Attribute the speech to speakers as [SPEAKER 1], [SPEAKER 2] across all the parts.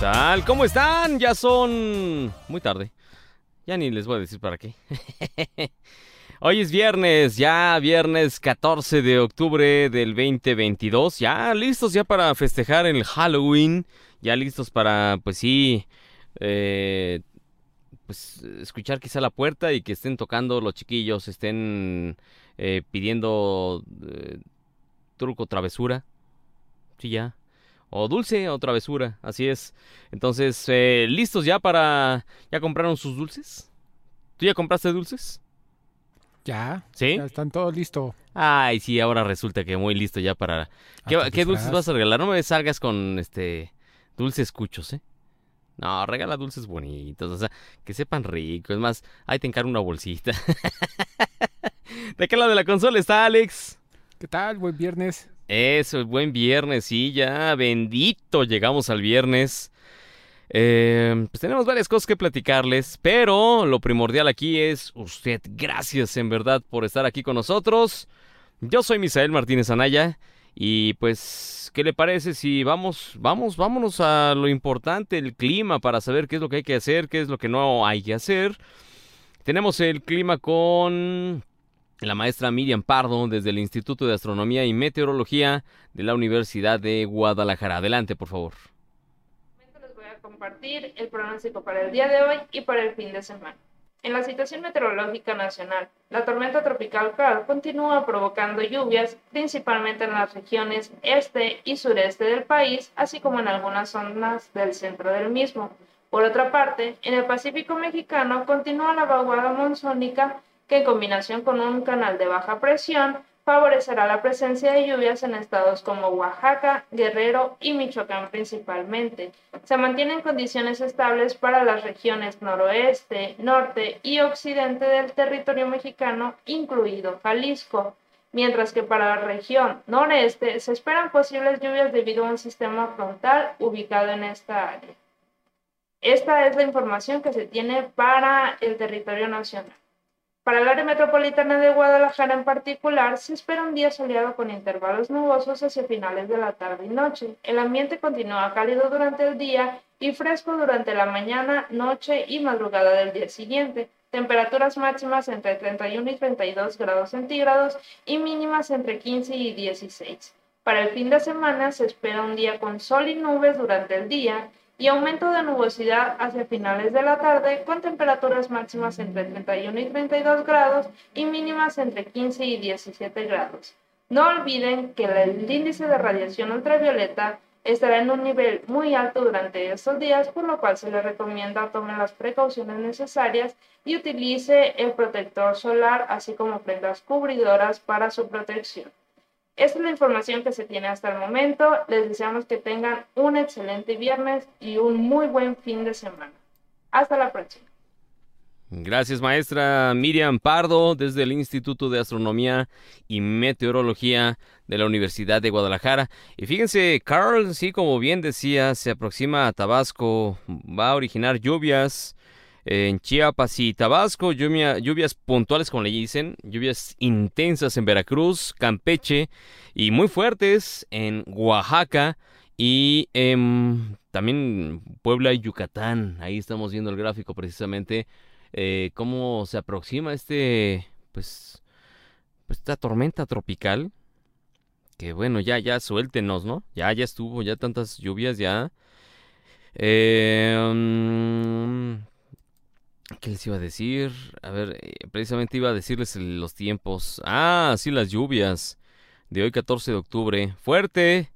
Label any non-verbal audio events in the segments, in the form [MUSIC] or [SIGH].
[SPEAKER 1] tal? ¿Cómo están? Ya son muy tarde. Ya ni les voy a decir para qué. [LAUGHS] Hoy es viernes, ya viernes 14 de octubre del 2022. Ya listos ya para festejar el Halloween. Ya listos para, pues sí, eh, pues escuchar quizá la puerta y que estén tocando los chiquillos, estén eh, pidiendo eh, truco travesura. Sí, ya o dulce o travesura, así es. Entonces, eh, ¿listos ya para... ¿Ya compraron sus dulces? ¿Tú ya compraste dulces?
[SPEAKER 2] Ya.
[SPEAKER 1] ¿Sí?
[SPEAKER 2] Ya están todos listos.
[SPEAKER 1] Ay, sí, ahora resulta que muy listo ya para... ¿Qué,
[SPEAKER 2] Ah,
[SPEAKER 1] qué dulces
[SPEAKER 2] vas.
[SPEAKER 1] vas a regalar? No me salgas con, este, dulces cuchos, ¿eh? No, regala dulces bonitos, o sea, que sepan rico. Es más, ahí te encargo una bolsita. [LAUGHS] ¿De qué lado de la consola está Alex?
[SPEAKER 2] ¿Qué tal? Buen viernes.
[SPEAKER 1] Eso, buen viernes, sí, ya, bendito, llegamos al viernes. Eh, pues tenemos varias cosas que platicarles, pero lo primordial aquí es usted. Gracias en verdad por estar aquí con nosotros. Yo soy Misael Martínez Anaya y pues, ¿qué le parece si vamos, vamos, vámonos a lo importante, el clima, para saber qué es lo que hay que hacer, qué es lo que no hay que hacer? Tenemos el clima con la maestra Miriam Pardo desde el Instituto de Astronomía y Meteorología de la Universidad de Guadalajara. Adelante, por favor.
[SPEAKER 3] les voy a compartir el pronóstico para el día de hoy y para el fin de semana. En la situación meteorológica nacional, la tormenta tropical Carl continúa provocando lluvias, principalmente en las regiones este y sureste del país, así como en algunas zonas del centro del mismo. Por otra parte, en el Pacífico mexicano continúa la vaguada monzónica que en combinación con un canal de baja presión favorecerá la presencia de lluvias en estados como Oaxaca, Guerrero y Michoacán principalmente. Se mantienen condiciones estables para las regiones noroeste, norte y occidente del territorio mexicano, incluido Jalisco, mientras que para la región noreste se esperan posibles lluvias debido a un sistema frontal ubicado en esta área. Esta es la información que se tiene para el territorio nacional. Para el área metropolitana de Guadalajara en particular, se espera un día soleado con intervalos nubosos hacia finales de la tarde y noche. El ambiente continúa cálido durante el día y fresco durante la mañana, noche y madrugada del día siguiente. Temperaturas máximas entre 31 y 32 grados centígrados y mínimas entre 15 y 16. Para el fin de semana se espera un día con sol y nubes durante el día y aumento de nubosidad hacia finales de la tarde con temperaturas máximas entre 31 y 32 grados y mínimas entre 15 y 17 grados. No olviden que el índice de radiación ultravioleta estará en un nivel muy alto durante estos días, por lo cual se les recomienda tomen las precauciones necesarias y utilice el protector solar, así como prendas cubridoras para su protección. Esta es la información que se tiene hasta el momento. Les deseamos que tengan un excelente viernes y un muy buen fin de semana. Hasta la próxima.
[SPEAKER 1] Gracias, maestra Miriam Pardo, desde el Instituto de Astronomía y Meteorología de la Universidad de Guadalajara. Y fíjense, Carl, sí, como bien decía, se aproxima a Tabasco, va a originar lluvias en Chiapas y Tabasco, lluvia- lluvias puntuales, como le dicen, lluvias intensas en Veracruz, Campeche y muy fuertes en Oaxaca y en también Puebla y Yucatán. Ahí estamos viendo el gráfico precisamente eh, cómo se aproxima este, pues, pues, esta tormenta tropical. Que bueno, ya, ya suéltenos, ¿no? Ya, ya estuvo, ya tantas lluvias, ya. Eh, mm, ¿Qué les iba a decir? A ver, eh, precisamente iba a decirles los tiempos. Ah, sí, las lluvias de hoy 14 de octubre. Fuerte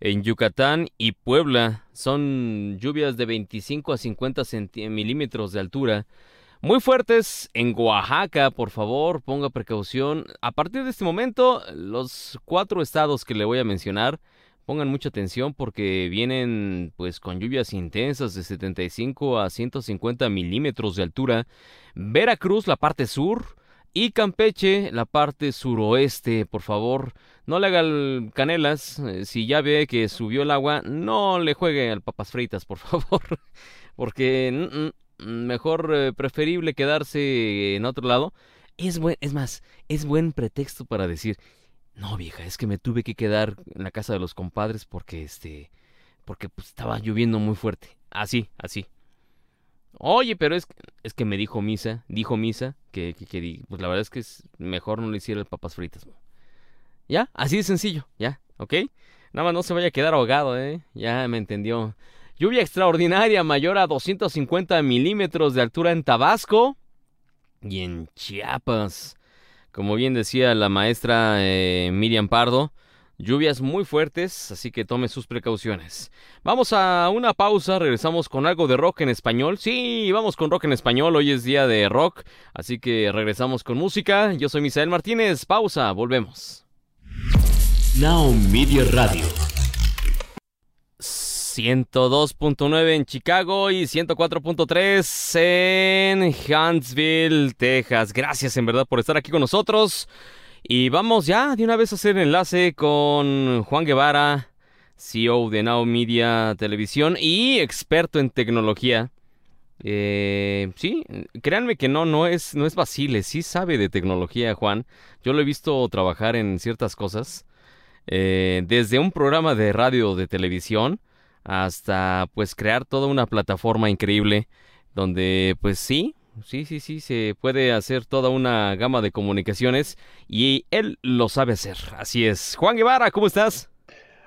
[SPEAKER 1] en Yucatán y Puebla. Son lluvias de 25 a 50 centi- milímetros de altura. Muy fuertes en Oaxaca, por favor, ponga precaución. A partir de este momento, los cuatro estados que le voy a mencionar, pongan mucha atención porque vienen pues con lluvias intensas de 75 a 150 milímetros de altura. Veracruz, la parte sur, y Campeche, la parte suroeste, por favor. No le haga el canelas. eh, Si ya ve que subió el agua, no le juegue al papas fritas, por [LAUGHS] favor. Porque mm, mm, mejor eh, preferible quedarse en otro lado. Es buen, es más, es buen pretexto para decir, no vieja, es que me tuve que quedar en la casa de los compadres porque este, porque pues, estaba lloviendo muy fuerte. Así, así. Oye, pero es, es que me dijo Misa, dijo Misa, que, que, que pues la verdad es que es mejor no le hiciera el papas fritas. ¿Ya? Así de sencillo, ¿ya? ¿Ok? Nada más no se vaya a quedar ahogado, ¿eh? Ya me entendió. Lluvia extraordinaria mayor a 250 milímetros de altura en Tabasco y en Chiapas. Como bien decía la maestra eh, Miriam Pardo, lluvias muy fuertes, así que tome sus precauciones. Vamos a una pausa, regresamos con algo de rock en español. Sí, vamos con rock en español, hoy es día de rock, así que regresamos con música. Yo soy Misael Martínez, pausa, volvemos.
[SPEAKER 4] Now Media Radio.
[SPEAKER 1] 102.9 en Chicago y 104.3 en Huntsville, Texas. Gracias en verdad por estar aquí con nosotros. Y vamos ya de una vez a hacer enlace con Juan Guevara, CEO de Now Media Televisión y experto en tecnología. Eh, sí, créanme que no, no es, no es Basile, sí sabe de tecnología, Juan. Yo lo he visto trabajar en ciertas cosas. Eh, desde un programa de radio de televisión hasta pues crear toda una plataforma increíble donde pues sí, sí, sí, sí, se puede hacer toda una gama de comunicaciones y él lo sabe hacer. Así es. Juan Guevara, ¿cómo estás?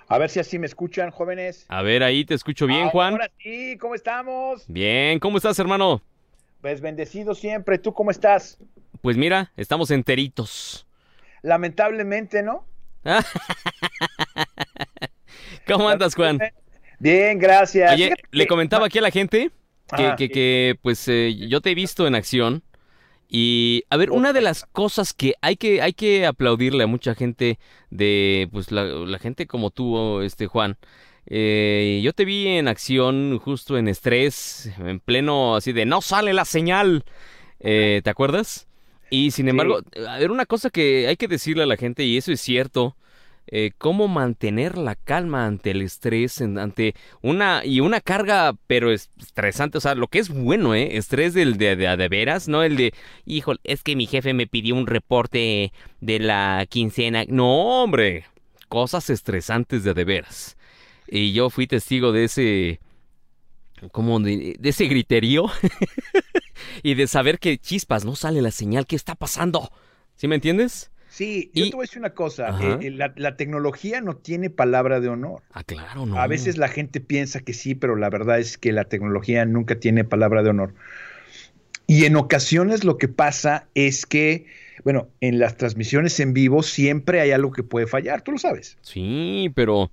[SPEAKER 5] A ver si así me escuchan, jóvenes.
[SPEAKER 1] A ver, ahí te escucho bien, Juan.
[SPEAKER 5] Ahora sí, ¿cómo estamos?
[SPEAKER 1] Bien, ¿cómo estás, hermano?
[SPEAKER 5] Pues bendecido siempre. ¿Tú cómo estás?
[SPEAKER 1] Pues mira, estamos enteritos.
[SPEAKER 5] Lamentablemente, ¿no? [LAUGHS]
[SPEAKER 1] ¿Cómo andas, Juan?
[SPEAKER 5] Bien, gracias.
[SPEAKER 1] Oye, le comentaba aquí a la gente que, que, que pues eh, yo te he visto en acción y a ver, una de las cosas que hay que hay que aplaudirle a mucha gente de pues la, la gente como tú, este Juan. Eh, yo te vi en acción justo en estrés, en pleno así de no sale la señal. Eh, ¿Te acuerdas? Y sin embargo, a ver, una cosa que hay que decirle a la gente, y eso es cierto, eh, cómo mantener la calma ante el estrés, ante una y una carga, pero estresante, o sea, lo que es bueno, ¿eh? Estrés del de, de, de veras, no el de, hijo, es que mi jefe me pidió un reporte de la quincena. No, hombre, cosas estresantes de de veras. Y yo fui testigo de ese, como de, de ese griterío [LAUGHS] y de saber que chispas, no sale la señal, ¿qué está pasando? ¿Sí me entiendes?
[SPEAKER 5] Sí, yo te voy a decir una cosa, eh, la, la, tecnología no tiene palabra de honor.
[SPEAKER 1] Ah, claro, no.
[SPEAKER 5] A veces la gente piensa que sí, pero la verdad es que la tecnología nunca tiene palabra de honor. Y en ocasiones lo que pasa es que, bueno, en las transmisiones en vivo siempre hay algo que puede fallar, tú lo sabes.
[SPEAKER 1] Sí, pero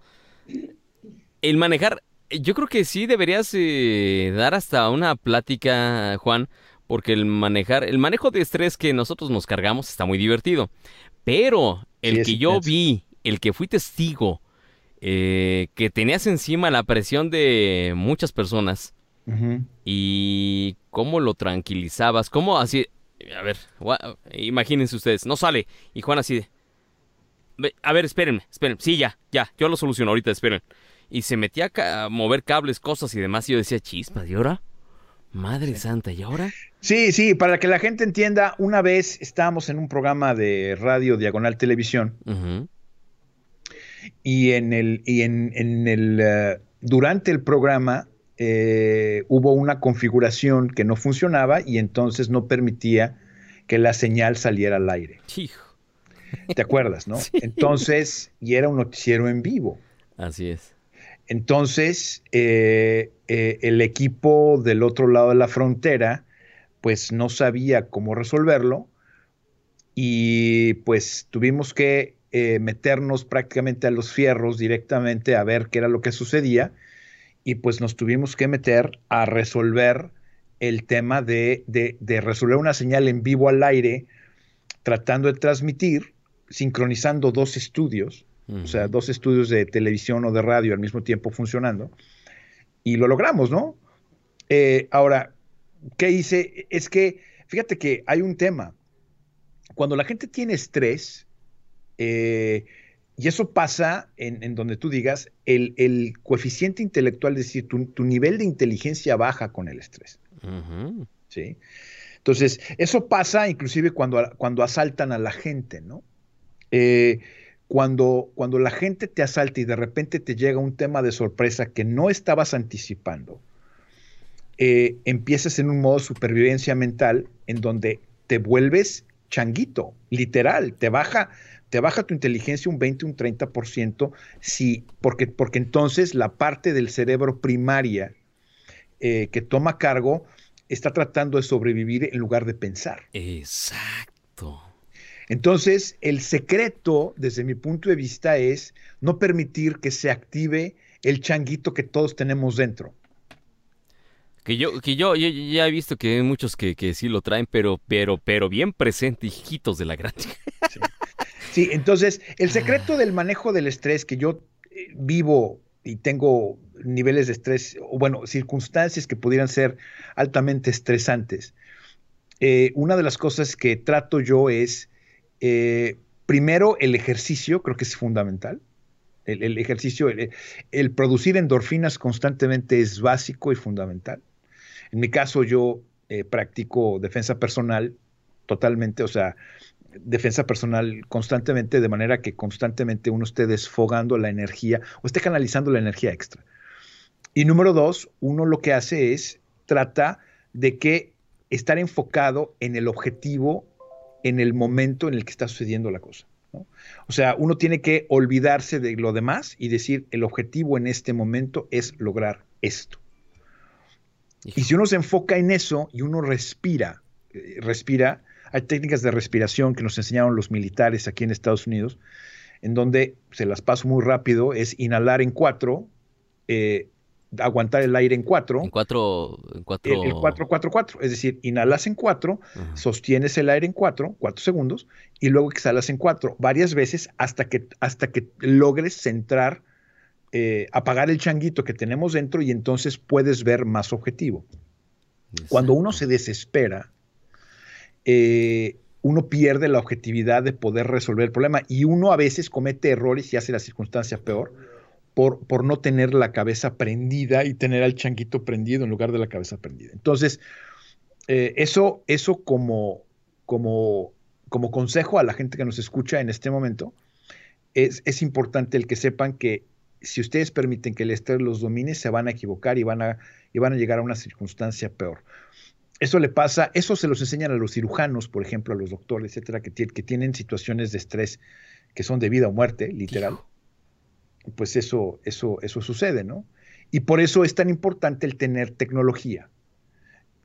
[SPEAKER 1] el manejar, yo creo que sí deberías eh, dar hasta una plática, Juan, porque el manejar, el manejo de estrés que nosotros nos cargamos está muy divertido. Pero el sí, que yo vi, el que fui testigo, eh, que tenías encima la presión de muchas personas uh -huh. y cómo lo tranquilizabas, cómo así, a ver, imagínense ustedes, no sale, y Juan así de, a ver, espérenme, espérenme, sí, ya, ya, yo lo soluciono ahorita, esperen. Y se metía a mover cables, cosas y demás, y yo decía, chispas, ¿y ahora? Madre. Santa, ¿y ahora?
[SPEAKER 5] Sí, sí, para que la gente entienda, una vez estábamos en un programa de radio Diagonal Televisión uh -huh. y en el, y en, en el uh, durante el programa eh, hubo una configuración que no funcionaba y entonces no permitía que la señal saliera al aire.
[SPEAKER 1] Hijo.
[SPEAKER 5] ¿Te acuerdas, no? [LAUGHS] Sí. Entonces, y era un noticiero en vivo.
[SPEAKER 1] Así es.
[SPEAKER 5] Entonces, eh, eh, el equipo del otro lado de la frontera, pues no sabía cómo resolverlo y pues tuvimos que eh, meternos prácticamente a los fierros directamente a ver qué era lo que sucedía y pues nos tuvimos que meter a resolver el tema de, de, de resolver una señal en vivo al aire, tratando de transmitir, sincronizando dos estudios, uh -huh. o sea, dos estudios de televisión o de radio al mismo tiempo funcionando, y lo logramos, ¿no? Eh, ahora, ¿qué hice? Es que, fíjate que hay un tema. Cuando la gente tiene estrés, eh, y eso pasa en, en donde tú digas, el, el, coeficiente intelectual, es decir, tu, tu, nivel de inteligencia baja con el estrés. Uh -huh. ¿Sí? Entonces, eso pasa inclusive cuando, cuando asaltan a la gente, ¿no? Eh, cuando, cuando la gente te asalta y de repente te llega un tema de sorpresa que no estabas anticipando, eh, empiezas en un modo supervivencia mental en donde te vuelves changuito, literal, te baja, te baja tu inteligencia un 20, un 30%, si, porque, porque entonces la parte del cerebro primaria eh, que toma cargo está tratando de sobrevivir en lugar de pensar.
[SPEAKER 1] Exacto.
[SPEAKER 5] Entonces, el secreto, desde mi punto de vista, es no permitir que se active el changuito que todos tenemos dentro.
[SPEAKER 1] Que yo, que yo, yo- yo ya he visto que hay muchos que, que sí lo traen, pero, pero, pero bien presente, hijitos de la gran. [LAUGHS]
[SPEAKER 5] Sí, entonces, el secreto del manejo del estrés que yo eh, vivo y tengo niveles de estrés, o bueno, circunstancias que pudieran ser altamente estresantes. eh, una de las cosas que trato yo es, eh, primero, el ejercicio, creo que es fundamental. El, ejercicio, el, el producir endorfinas constantemente es básico y fundamental. En mi caso, yo eh, practico defensa personal totalmente, o sea, defensa personal constantemente, de manera que constantemente uno esté desfogando la energía o esté canalizando la energía extra. Y número dos, uno lo que hace es trata de que estar enfocado en el objetivo en el momento en el que está sucediendo la cosa. ¿no? O sea, uno tiene que olvidarse de lo demás y decir, el objetivo en este momento es lograr esto. Y si uno se enfoca en eso y uno respira, eh, respira, hay técnicas de respiración que nos enseñaron los militares aquí en Estados Unidos, en donde se las paso muy rápido, es inhalar en cuatro, eh, aguantar el aire en cuatro,
[SPEAKER 1] En cuatro, en cuatro.
[SPEAKER 5] el, el cuatro, cuatro, cuatro, es decir, inhalas en cuatro,
[SPEAKER 1] Ajá.
[SPEAKER 5] sostienes el aire en cuatro, cuatro segundos, y luego exhalas en cuatro, varias veces hasta que, hasta que logres centrar, eh, apagar el changuito que tenemos dentro y entonces puedes ver más objetivo. Cuando uno se desespera, eh, uno pierde la objetividad de poder resolver el problema y uno a veces comete errores y hace la circunstancia peor por, por no tener la cabeza prendida y tener al changuito prendido en lugar de la cabeza prendida. Entonces, eh, eso, eso como, como, como consejo a la gente que nos escucha en este momento, es, es importante el que sepan que si ustedes permiten que el estrés los domine, se van a equivocar y van a, y van a llegar a una circunstancia peor. Eso le pasa, eso se los enseñan a los cirujanos, por ejemplo, a los doctores, etcétera, que, que tienen situaciones de estrés que son de vida o muerte, literal. Pues eso, eso, eso sucede, ¿no? Y por eso es tan importante el tener tecnología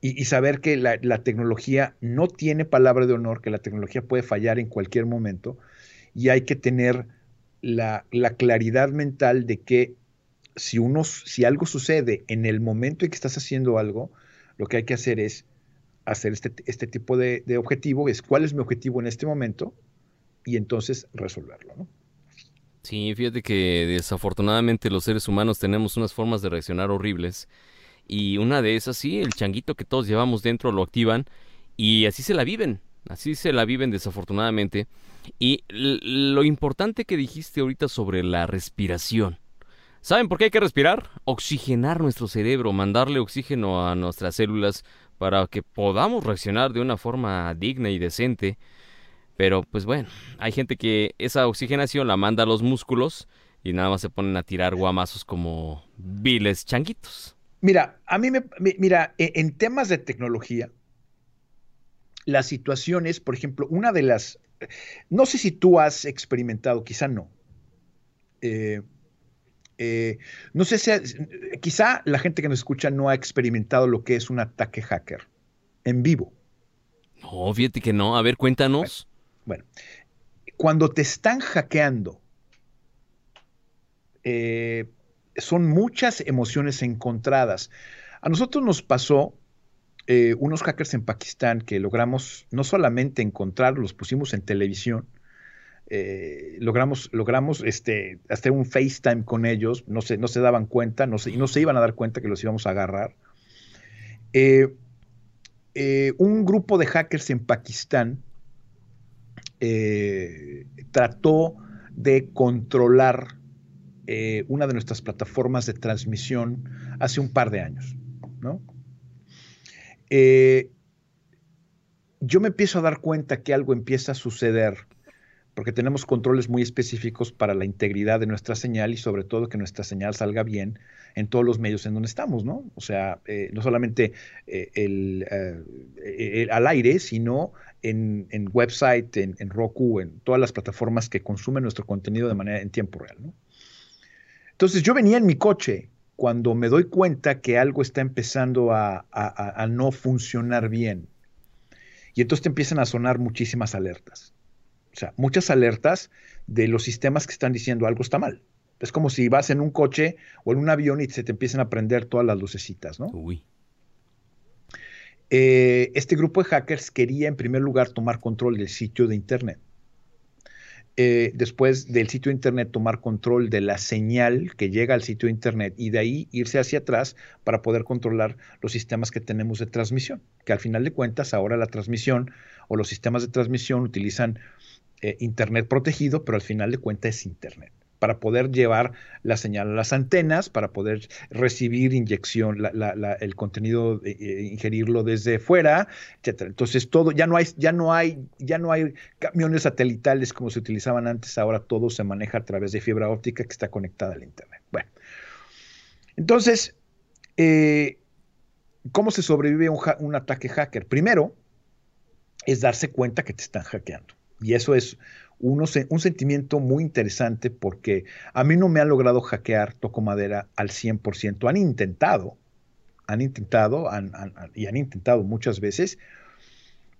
[SPEAKER 5] y, saber que la, la tecnología no tiene palabra de honor, que la tecnología puede fallar en cualquier momento y hay que tener la, la claridad mental de que si, uno, si algo sucede en el momento en que estás haciendo algo, lo que hay que hacer es hacer este, este tipo de, de objetivo, es cuál es mi objetivo en este momento y entonces resolverlo. ¿no?
[SPEAKER 1] Sí, fíjate que desafortunadamente los seres humanos tenemos unas formas de reaccionar horribles. Y una de esas, sí, el changuito que todos llevamos dentro lo activan y así se la viven. Así se la viven desafortunadamente. Y lo importante que dijiste ahorita sobre la respiración. ¿Saben por qué hay que respirar? Oxigenar nuestro cerebro, mandarle oxígeno a nuestras células para que podamos reaccionar de una forma digna y decente. Pero pues bueno, hay gente que esa oxigenación la manda a los músculos y nada más se ponen a tirar guamazos como viles changuitos.
[SPEAKER 5] Mira, a mí me, mi- mira, e- en temas de tecnología, las situaciones, por ejemplo, una de las, no sé si tú has experimentado, quizá no. Eh, eh, no sé si, quizá la gente que nos escucha no ha experimentado lo que es un ataque hacker en vivo.
[SPEAKER 1] No, fíjate que no. A ver, cuéntanos.
[SPEAKER 5] Bueno, cuando te están hackeando, eh, son muchas emociones encontradas. A nosotros nos pasó eh, unos hackers en Pakistán que logramos no solamente encontrar, los pusimos en televisión, eh, logramos, logramos este, hacer un FaceTime con ellos, no se, no se daban cuenta, no se, no se iban a dar cuenta que los íbamos a agarrar. Un grupo de hackers en Pakistán eh, trató de controlar eh, una de nuestras plataformas de transmisión hace un par de años, ¿no? Eh, yo me empiezo a dar cuenta que algo empieza a suceder porque tenemos controles muy específicos para la integridad de nuestra señal y sobre todo que nuestra señal salga bien en todos los medios en donde estamos, ¿no? O sea, no solamente al aire, sino en, en website, en, en, Roku, en todas las plataformas que consumen nuestro contenido de manera en tiempo real, ¿no? Entonces yo venía en mi coche cuando me doy cuenta que algo está empezando a, a, a no funcionar bien. Y entonces te empiezan a sonar muchísimas alertas. O sea, muchas alertas de los sistemas que están diciendo algo está mal. Es como si vas en un coche o en un avión y se te empiezan a prender todas las lucecitas, ¿no?
[SPEAKER 1] Uy.
[SPEAKER 5] Eh, este grupo de hackers quería en primer lugar tomar control del sitio de Internet. Eh, después del sitio de Internet tomar control de la señal que llega al sitio de Internet y de ahí irse hacia atrás para poder controlar los sistemas que tenemos de transmisión, que al final de cuentas ahora la transmisión o los sistemas de transmisión utilizan eh, Internet protegido, pero al final de cuentas es Internet para poder llevar la señal a las antenas, para poder recibir inyección, el contenido, eh, eh, ingerirlo desde fuera, etcétera. Entonces todo, ya no hay, ya no hay, ya no hay camiones satelitales como se utilizaban antes, ahora todo se maneja a través de fibra óptica que está conectada al internet. Bueno, entonces, eh, ¿cómo se sobrevive un, un ataque hacker? Primero, es darse cuenta que te están hackeando. Y eso es un sentimiento muy interesante porque a mí no me han logrado hackear Toco Madera al 100%. Han intentado, han intentado y han intentado muchas veces,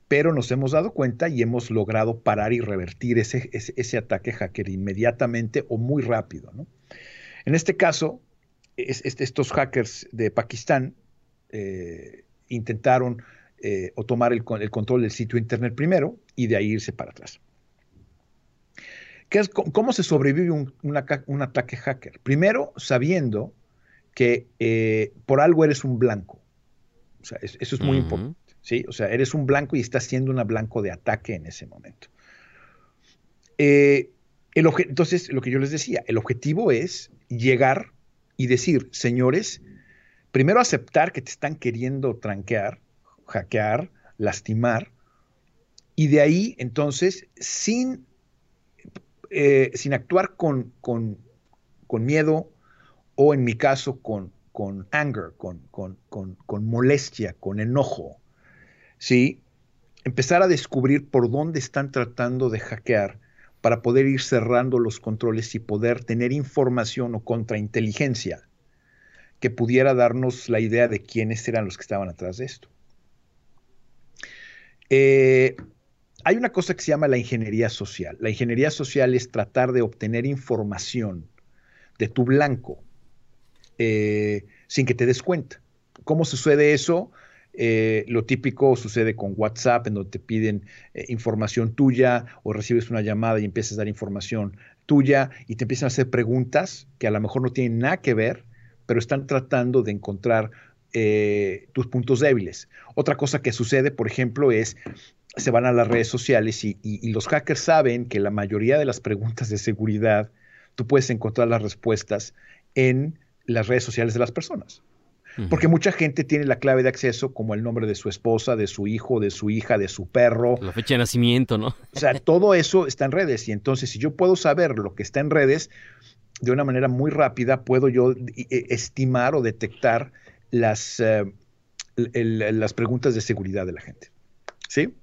[SPEAKER 5] pero nos hemos dado cuenta y hemos logrado parar y revertir ese, ese, ataque hacker inmediatamente o muy rápido. En este caso, estos hackers de Pakistán eh, intentaron eh, o tomar el, el control del sitio internet primero y de ahí irse para atrás. ¿Cómo se sobrevive un, ataque hacker? Primero, sabiendo que eh, por algo eres un blanco. O sea, eso es muy importante. ¿sí? O sea, eres un blanco y estás siendo un blanco de ataque en ese momento. Eh, entonces, lo que yo les decía, el objetivo es llegar y decir, señores, primero aceptar que te están queriendo tranquear, hackear, lastimar, y de ahí, entonces, sin eh, sin actuar con, con, miedo o en mi caso con, con anger, con, con, molestia, con enojo, ¿sí? Empezar a descubrir por dónde están tratando de hackear para poder ir cerrando los controles y poder tener información o contrainteligencia que pudiera darnos la idea de quiénes eran los que estaban atrás de esto. Eh, hay una cosa que se llama la ingeniería social. La ingeniería social es tratar de obtener información de tu blanco eh, sin que te des cuenta. ¿Cómo sucede eso? Eh, lo típico sucede con WhatsApp, en donde te piden eh, información tuya o recibes una llamada y empiezas a dar información tuya y te empiezan a hacer preguntas que a lo mejor no tienen nada que ver, pero están tratando de encontrar tus puntos débiles. Otra cosa que sucede, por ejemplo, es se van a las redes sociales y, los hackers saben que la mayoría de las preguntas de seguridad tú puedes encontrar las respuestas en las redes sociales de las personas. Porque mucha gente tiene la clave de acceso como el nombre de su esposa, de su hijo, de su hija, de su perro.
[SPEAKER 1] La fecha de nacimiento, ¿no?
[SPEAKER 5] O sea, todo eso está en redes. Y entonces, si yo puedo saber lo que está en redes, de una manera muy rápida, puedo yo e, estimar o detectar las, eh, las preguntas de seguridad de la gente. ¿Sí?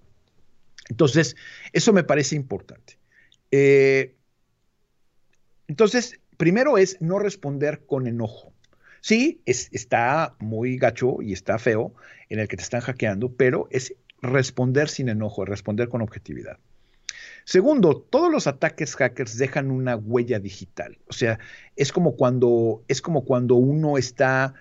[SPEAKER 5] Entonces, eso me parece importante. Eh, entonces, primero es no responder con enojo. Sí, está muy gacho y está feo en el que te están hackeando, pero es responder sin enojo, responder con objetividad. Segundo, todos los ataques hackers dejan una huella digital. O sea, es como cuando, es como cuando uno está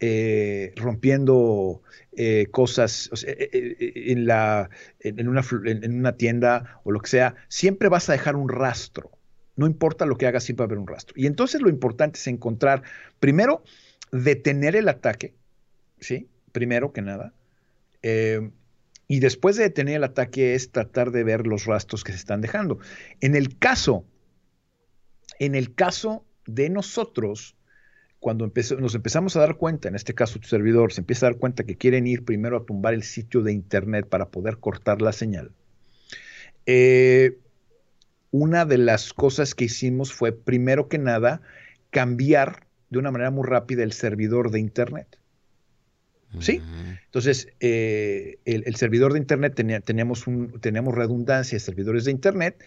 [SPEAKER 5] eh, rompiendo eh, cosas eh, en, la, en, una, en, una, tienda o lo que sea, siempre vas a dejar un rastro. No importa lo que hagas, siempre va a haber un rastro. Y entonces lo importante es encontrar, primero, detener el ataque, ¿sí? Primero que nada. y después de detener el ataque es tratar de ver los rastros que se están dejando. En el caso, en el caso de nosotros, cuando nos empezamos a dar cuenta, en este caso tu servidor se empieza a dar cuenta que quieren ir primero a tumbar el sitio de internet para poder cortar la señal, eh, una de las cosas que hicimos fue, primero que nada, cambiar de una manera muy rápida el servidor de Internet. ¿Sí? Entonces, eh, el, servidor de Internet tenía, teníamos, un, teníamos redundancia de servidores de Internet.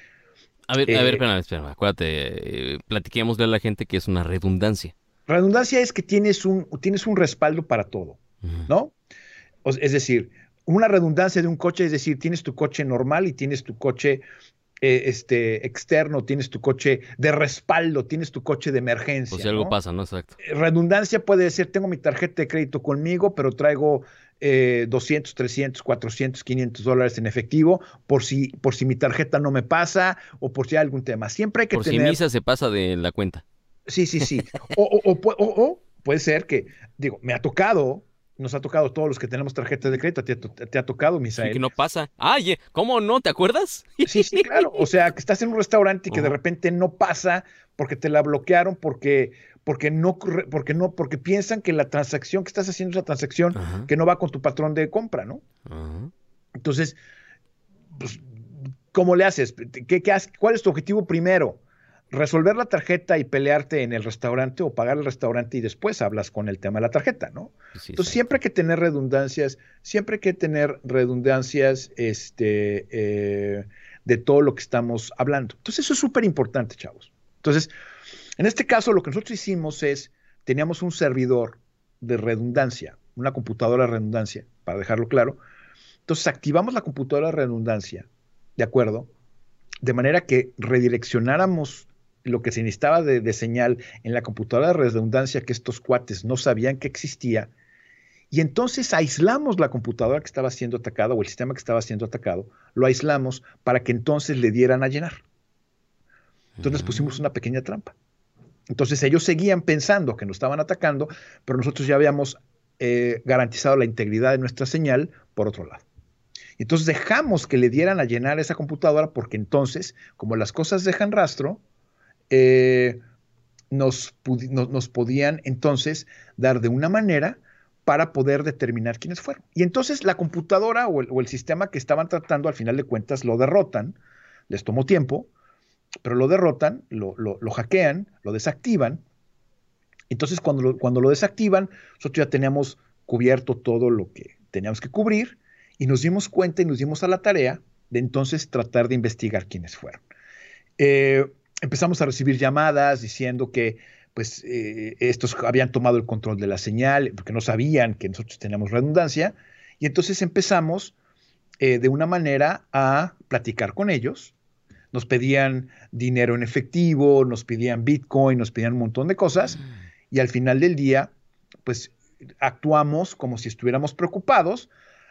[SPEAKER 1] A ver, a ver, eh, espera, espera, acuérdate, eh, platiquémosle a la gente que es una redundancia.
[SPEAKER 5] Redundancia es que tienes un, tienes un respaldo para todo, ¿no? es decir, una redundancia de un coche es decir, tienes tu coche normal y tienes tu coche eh, este, externo, tienes tu coche de respaldo, tienes tu coche de emergencia.
[SPEAKER 1] O si algo pasa, ¿no? Exacto.
[SPEAKER 5] Eh, redundancia puede decir, tengo mi tarjeta de crédito conmigo, pero traigo 200, 300, 400, 500 dólares en efectivo por si, por si mi tarjeta no me pasa o por si hay algún tema. Siempre hay que tener...
[SPEAKER 1] Por si Misa se pasa de la cuenta.
[SPEAKER 5] Sí, sí, sí. o, o puede ser que, digo, me ha tocado nos ha tocado todos los que tenemos tarjetas de crédito, te, ha tocado, Misael.
[SPEAKER 1] Sí, que no pasa. Ay, ¿cómo no? ¿Te acuerdas?
[SPEAKER 5] Sí, sí, claro. O sea, que estás en un restaurante y que de repente no pasa porque te la bloquearon, porque, porque no, porque no, porque piensan que la transacción que estás haciendo es una transacción que no va con tu patrón de compra, ¿no? Entonces, pues, ¿cómo le haces? ¿Qué, qué, ¿Cuál es tu objetivo primero? Resolver la tarjeta y pelearte en el restaurante o pagar el restaurante y después hablas con el tema de la tarjeta, ¿no? Entonces siempre hay que tener redundancias, siempre hay que tener redundancias este, eh, de todo lo que estamos hablando. Entonces eso es súper importante, chavos. Entonces, en este caso lo que nosotros hicimos es, teníamos un servidor de redundancia, una computadora de redundancia, para dejarlo claro. Entonces activamos la computadora de redundancia, ¿de acuerdo? De manera que redireccionáramos lo que se necesitaba de, señal en la computadora de redundancia que estos cuates no sabían que existía. Y entonces aislamos la computadora que estaba siendo atacada o el sistema que estaba siendo atacado, lo aislamos para que entonces le dieran a llenar. Entonces pusimos una pequeña trampa. Entonces ellos seguían pensando que nos estaban atacando, pero nosotros ya habíamos eh, garantizado la integridad de nuestra señal por otro lado. Entonces dejamos que le dieran a llenar esa computadora porque entonces, como las cosas dejan rastro, eh, nos, podían entonces dar de una manera para poder determinar quiénes fueron. Y entonces la computadora o el, sistema que estaban tratando, al final de cuentas, lo derrotan, les tomó tiempo, pero lo derrotan, lo, hackean, lo desactivan. Entonces cuando lo, cuando lo desactivan, nosotros ya teníamos cubierto todo lo que teníamos que cubrir y nos dimos cuenta y nos dimos a la tarea de entonces tratar de investigar quiénes fueron. Eh, empezamos a recibir llamadas diciendo que pues eh, estos habían tomado el control de la señal porque no sabían que nosotros teníamos redundancia y entonces empezamos eh, de una manera a platicar con ellos. Nos pedían dinero en efectivo, nos pedían Bitcoin, nos pedían un montón de cosas mm. y al final del día pues actuamos como si estuviéramos preocupados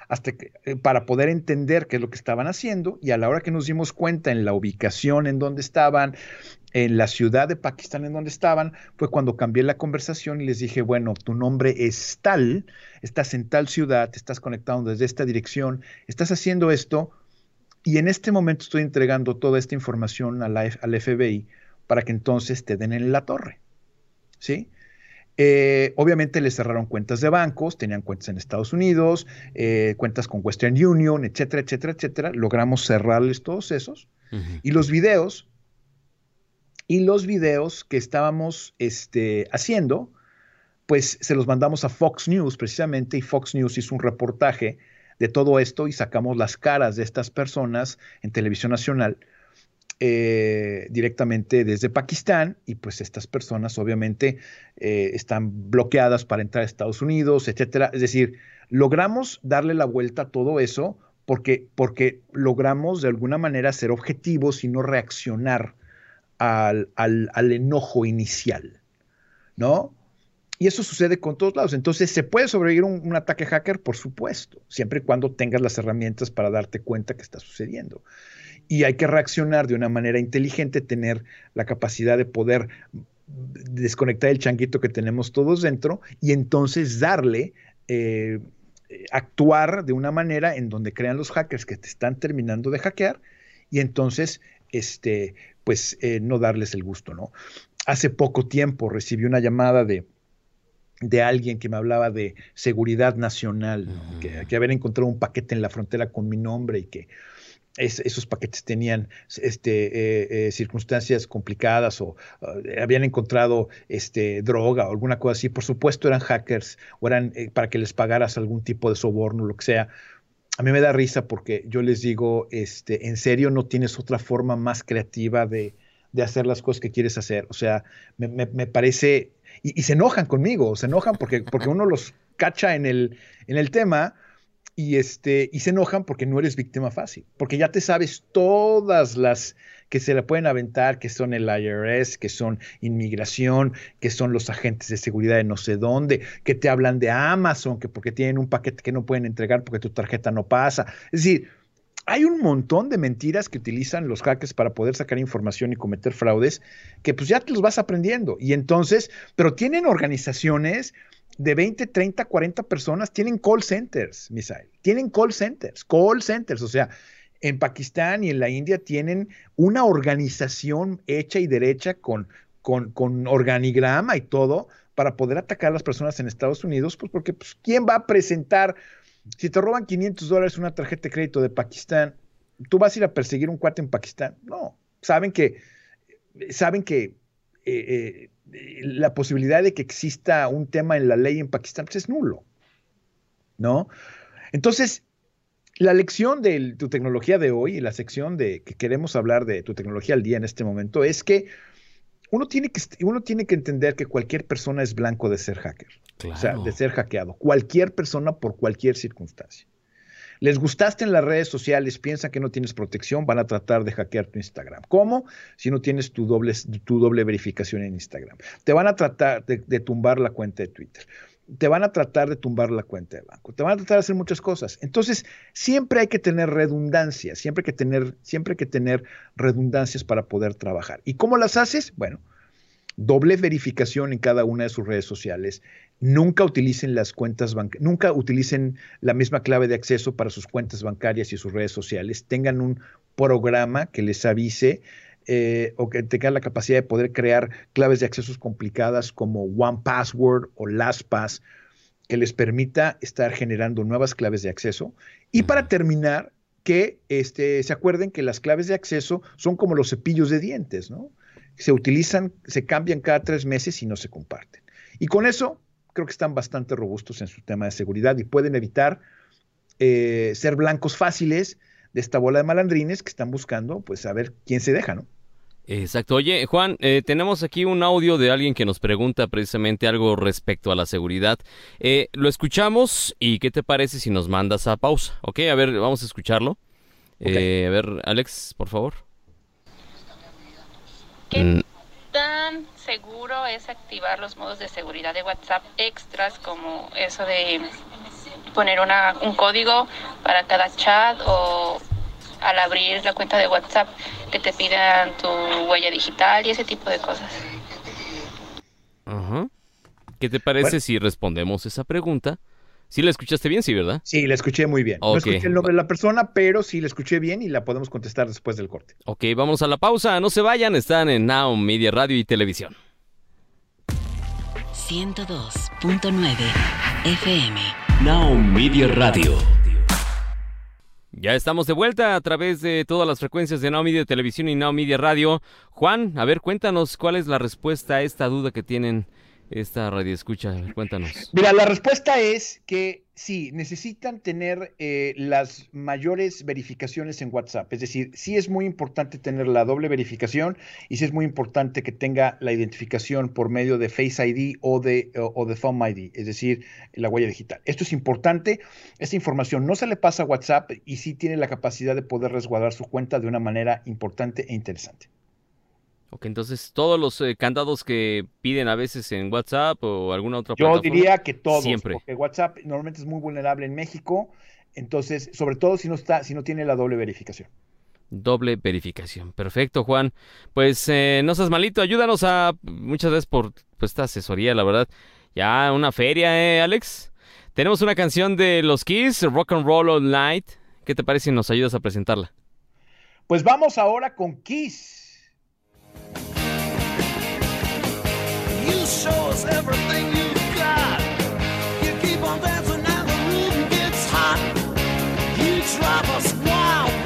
[SPEAKER 5] hasta que, eh, para poder entender qué es lo que estaban haciendo y a la hora que nos dimos cuenta en la ubicación en donde estaban, en la ciudad de Pakistán en donde estaban, fue cuando cambié la conversación y les dije, bueno, tu nombre es tal, estás en tal ciudad, te estás conectado desde esta dirección, estás haciendo esto y en este momento estoy entregando toda esta información al FBI para que entonces te den en la torre. ¿Sí? Eh, obviamente le cerraron cuentas de bancos, tenían cuentas en Estados Unidos, eh, cuentas con Western Union, etcétera, etcétera, etcétera. Logramos cerrarles todos esos. Y los videos, y los videos que estábamos este, haciendo, pues se los mandamos a Fox News precisamente, y Fox News hizo un reportaje de todo esto y sacamos las caras de estas personas en televisión nacional eh, directamente desde Pakistán y pues estas personas obviamente eh, están bloqueadas para entrar a Estados Unidos, etcétera. Es decir, logramos darle la vuelta a todo eso porque, porque logramos de alguna manera ser objetivos y no reaccionar al, al, enojo inicial, ¿no? Y eso sucede con todos lados. Entonces, ¿se puede sobrevivir un, un, ataque hacker? Por supuesto, siempre y cuando tengas las herramientas para darte cuenta que está sucediendo y hay que reaccionar de una manera inteligente, tener la capacidad de poder desconectar el changuito que tenemos todos dentro y entonces darle, eh, actuar de una manera en donde crean los hackers que te están terminando de hackear y entonces, este, pues, eh, no darles el gusto, ¿no? Hace poco tiempo recibí una llamada de, de alguien que me hablaba de seguridad nacional, que, que, haber encontrado un paquete en la frontera con mi nombre y que esos paquetes tenían este, eh, eh, circunstancias complicadas o uh, habían encontrado este, droga o alguna cosa así, por supuesto eran hackers o eran eh, para que les pagaras algún tipo de soborno, lo que sea. A mí me da risa porque yo les digo, este, en serio no tienes otra forma más creativa de, de hacer las cosas que quieres hacer. O sea, me, me, me parece, y, y, se enojan conmigo, se enojan porque, porque uno los cacha en el, en el tema y, este, y se enojan porque no eres víctima fácil, porque ya te sabes todas las que se le pueden aventar, que son el IRS, que son inmigración, que son los agentes de seguridad de no sé dónde, que te hablan de Amazon, que porque tienen un paquete que no pueden entregar porque tu tarjeta no pasa. Es decir, hay un montón de mentiras que utilizan los hackers para poder sacar información y cometer fraudes que pues ya te los vas aprendiendo. Y entonces, pero tienen organizaciones de 20, 30, 40 personas tienen call centers, Misael. Tienen call centers, call centers. O sea, en Pakistán y en la India tienen una organización hecha y derecha con, con, organigrama y todo para poder atacar a las personas en Estados Unidos, pues porque pues, ¿quién va a presentar? Si te roban 500 dólares una tarjeta de crédito de Pakistán, ¿tú vas a ir a perseguir un cuate en Pakistán? No, saben que, saben que eh, eh, la posibilidad de que exista un tema en la ley en Pakistán pues es nulo, ¿no? Entonces, la lección de tu tecnología de hoy y la sección de que queremos hablar de tu tecnología al día en este momento es que uno tiene que, uno tiene que entender que cualquier persona es blanco de ser hacker, claro. o sea, de ser hackeado. Cualquier persona por cualquier circunstancia. Les gustaste en las redes sociales, piensan que no tienes protección, van a tratar de hackear tu Instagram. ¿Cómo? Si no tienes tu doble, verificación en Instagram. Te van a tratar de, tumbar la cuenta de Twitter te van a tratar de tumbar la cuenta de banco, te van a tratar de hacer muchas cosas. Entonces, siempre hay que tener redundancia, siempre que tener, siempre hay que tener redundancias para poder trabajar. ¿Y cómo las haces? Bueno, doble verificación en cada una de sus redes sociales. Nunca utilicen las cuentas bancarias, nunca utilicen la misma clave de acceso para sus cuentas bancarias y sus redes sociales. Tengan un programa que les avise eh, o que tengan la capacidad de poder crear claves de accesos complicadas como One Password o LastPass, que les permita estar generando nuevas claves de acceso. Y para terminar, que este, se acuerden que las claves de acceso son como los cepillos de dientes, ¿no? Se utilizan, se cambian cada tres meses y no se comparten. Y con eso creo que están bastante robustos en su tema de seguridad y pueden evitar eh, ser blancos fáciles de esta bola de malandrines que están buscando, pues, saber quién se deja, ¿no?
[SPEAKER 1] Exacto. Oye, Juan, eh, tenemos aquí un audio de alguien que nos pregunta precisamente algo respecto a la seguridad. Eh, lo escuchamos y ¿qué te parece si nos mandas a pausa? Ok, a ver, vamos a escucharlo. Okay. Eh, a ver, Alex, por favor.
[SPEAKER 6] ¿Qué mm. Tan seguro es activar los modos de seguridad de WhatsApp extras como eso de poner una, un código para cada chat o al abrir la cuenta de WhatsApp que te pidan tu huella digital y ese tipo de cosas.
[SPEAKER 1] Ajá. ¿Qué te parece bueno. si respondemos esa pregunta? Sí la escuchaste bien, sí, ¿verdad?
[SPEAKER 5] Sí, la escuché muy bien. Okay. No escuché el nombre de la persona, pero sí la escuché bien y la podemos contestar después del corte.
[SPEAKER 1] Ok, vamos a la pausa. No se vayan, están en Now Media Radio y Televisión.
[SPEAKER 4] 102.9 FM. Now Media Radio.
[SPEAKER 1] Ya estamos de vuelta a través de todas las frecuencias de Now Media Televisión y Now Media Radio. Juan, a ver, cuéntanos cuál es la respuesta a esta duda que tienen esta radio escucha. Cuéntanos.
[SPEAKER 5] Mira, la respuesta es que sí, necesitan tener eh, las mayores verificaciones en WhatsApp. Es decir, sí es muy importante tener la doble verificación y sí es muy importante que tenga la identificación por medio de Face ID o de, o, o de Thumb ID, es decir, la huella digital. Esto es importante. Esta información no se le pasa a WhatsApp y sí tiene la capacidad de poder resguardar su cuenta de una manera importante e interesante.
[SPEAKER 1] Ok, entonces todos los eh, candados que piden a veces en WhatsApp o alguna otra
[SPEAKER 5] Yo diría que todos,
[SPEAKER 1] siempre.
[SPEAKER 5] porque WhatsApp normalmente es muy vulnerable en México, entonces, sobre todo si no está, si no tiene la doble verificación.
[SPEAKER 1] Doble verificación. Perfecto, Juan. Pues eh, no seas malito, ayúdanos a. Muchas gracias por pues, esta asesoría, la verdad. Ya una feria, ¿eh, Alex? Tenemos una canción de los Kiss, Rock and Roll All Night. ¿Qué te parece si nos ayudas a presentarla?
[SPEAKER 5] Pues vamos ahora con Kiss. You drive us wild,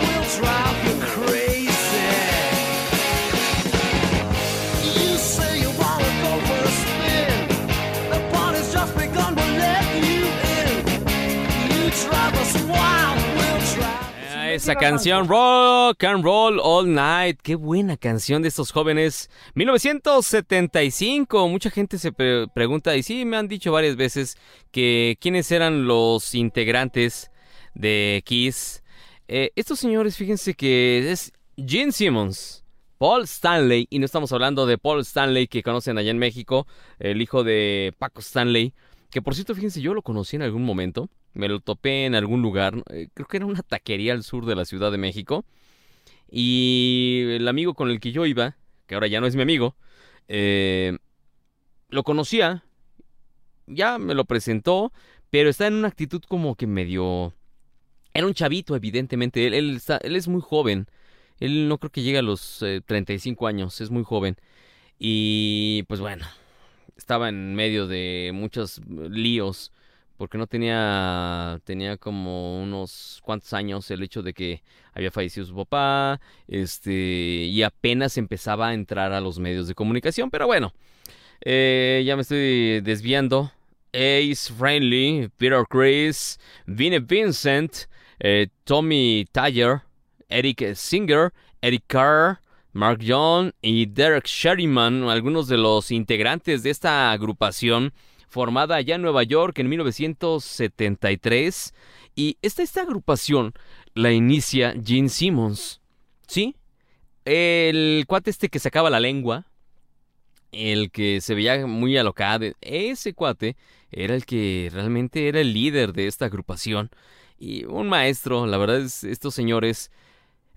[SPEAKER 1] Esa canción, Rock and Roll All Night. Qué buena canción de estos jóvenes. 1975. Mucha gente se pre- pregunta, y sí, me han dicho varias veces, que quiénes eran los integrantes de Kiss. Eh, estos señores, fíjense que es Gene Simmons, Paul Stanley, y no estamos hablando de Paul Stanley que conocen allá en México, el hijo de Paco Stanley, que por cierto, fíjense, yo lo conocí en algún momento. Me lo topé en algún lugar, eh, creo que era una taquería al sur de la Ciudad de México. Y el amigo con el que yo iba, que ahora ya no es mi amigo, eh, lo conocía, ya me lo presentó, pero está en una actitud como que medio... Era un chavito, evidentemente, él, está, él es muy joven, él no creo que llegue a los eh, 35 años, es muy joven. Y pues bueno, estaba en medio de muchos líos porque no tenía tenía como unos cuantos años el hecho de que había fallecido su papá, este y apenas empezaba a entrar a los medios de comunicación, pero bueno, eh, ya me estoy desviando. Ace Friendly, Peter Chris, Vinnie Vincent, eh, Tommy Tyler, Eric Singer, Eric Carr, Mark John y Derek Sherryman, algunos de los integrantes de esta agrupación formada allá en Nueva York en 1973. Y esta, esta agrupación la inicia Gene Simmons. ¿Sí? El cuate este que sacaba la lengua, el que se veía muy alocado, ese cuate era el que realmente era el líder de esta agrupación. Y un maestro, la verdad es, estos señores,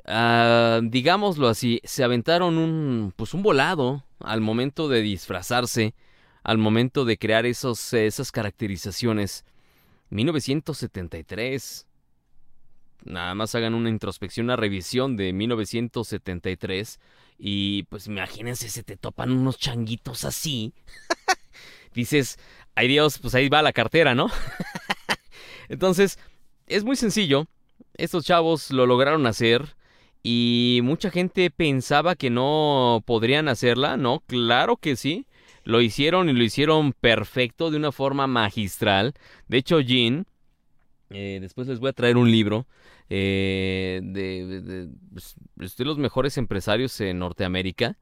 [SPEAKER 1] ah, digámoslo así, se aventaron un, pues un volado al momento de disfrazarse, al momento de crear esos, esas caracterizaciones. 1973. Nada más hagan una introspección, una revisión de 1973 y pues imagínense, se te topan unos changuitos así. [LAUGHS] Dices, ay Dios, pues ahí va la cartera, ¿no? [LAUGHS] Entonces, es muy sencillo. Estos chavos lo lograron hacer y mucha gente pensaba que no podrían hacerla. No, claro que sí. Lo hicieron y lo hicieron perfecto, de una forma magistral. De hecho, Gene, eh, después les voy a traer un libro eh, de, de, de, pues, de los mejores empresarios en Norteamérica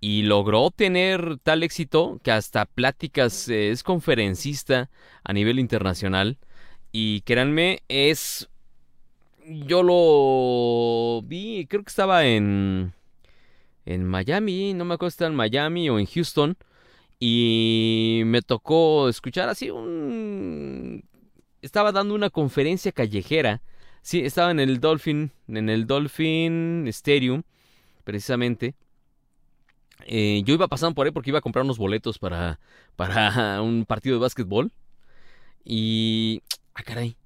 [SPEAKER 1] y logró tener tal éxito que hasta pláticas eh, es conferencista a nivel internacional y créanme es yo lo vi creo que estaba en en Miami no me acuerdo si estaba en Miami o en Houston y me tocó escuchar así un estaba dando una conferencia callejera sí estaba en el Dolphin en el Dolphin Stadium precisamente eh, yo iba pasando por ahí porque iba a comprar unos boletos para, para [LAUGHS] un partido de básquetbol. Y. Ah, caray.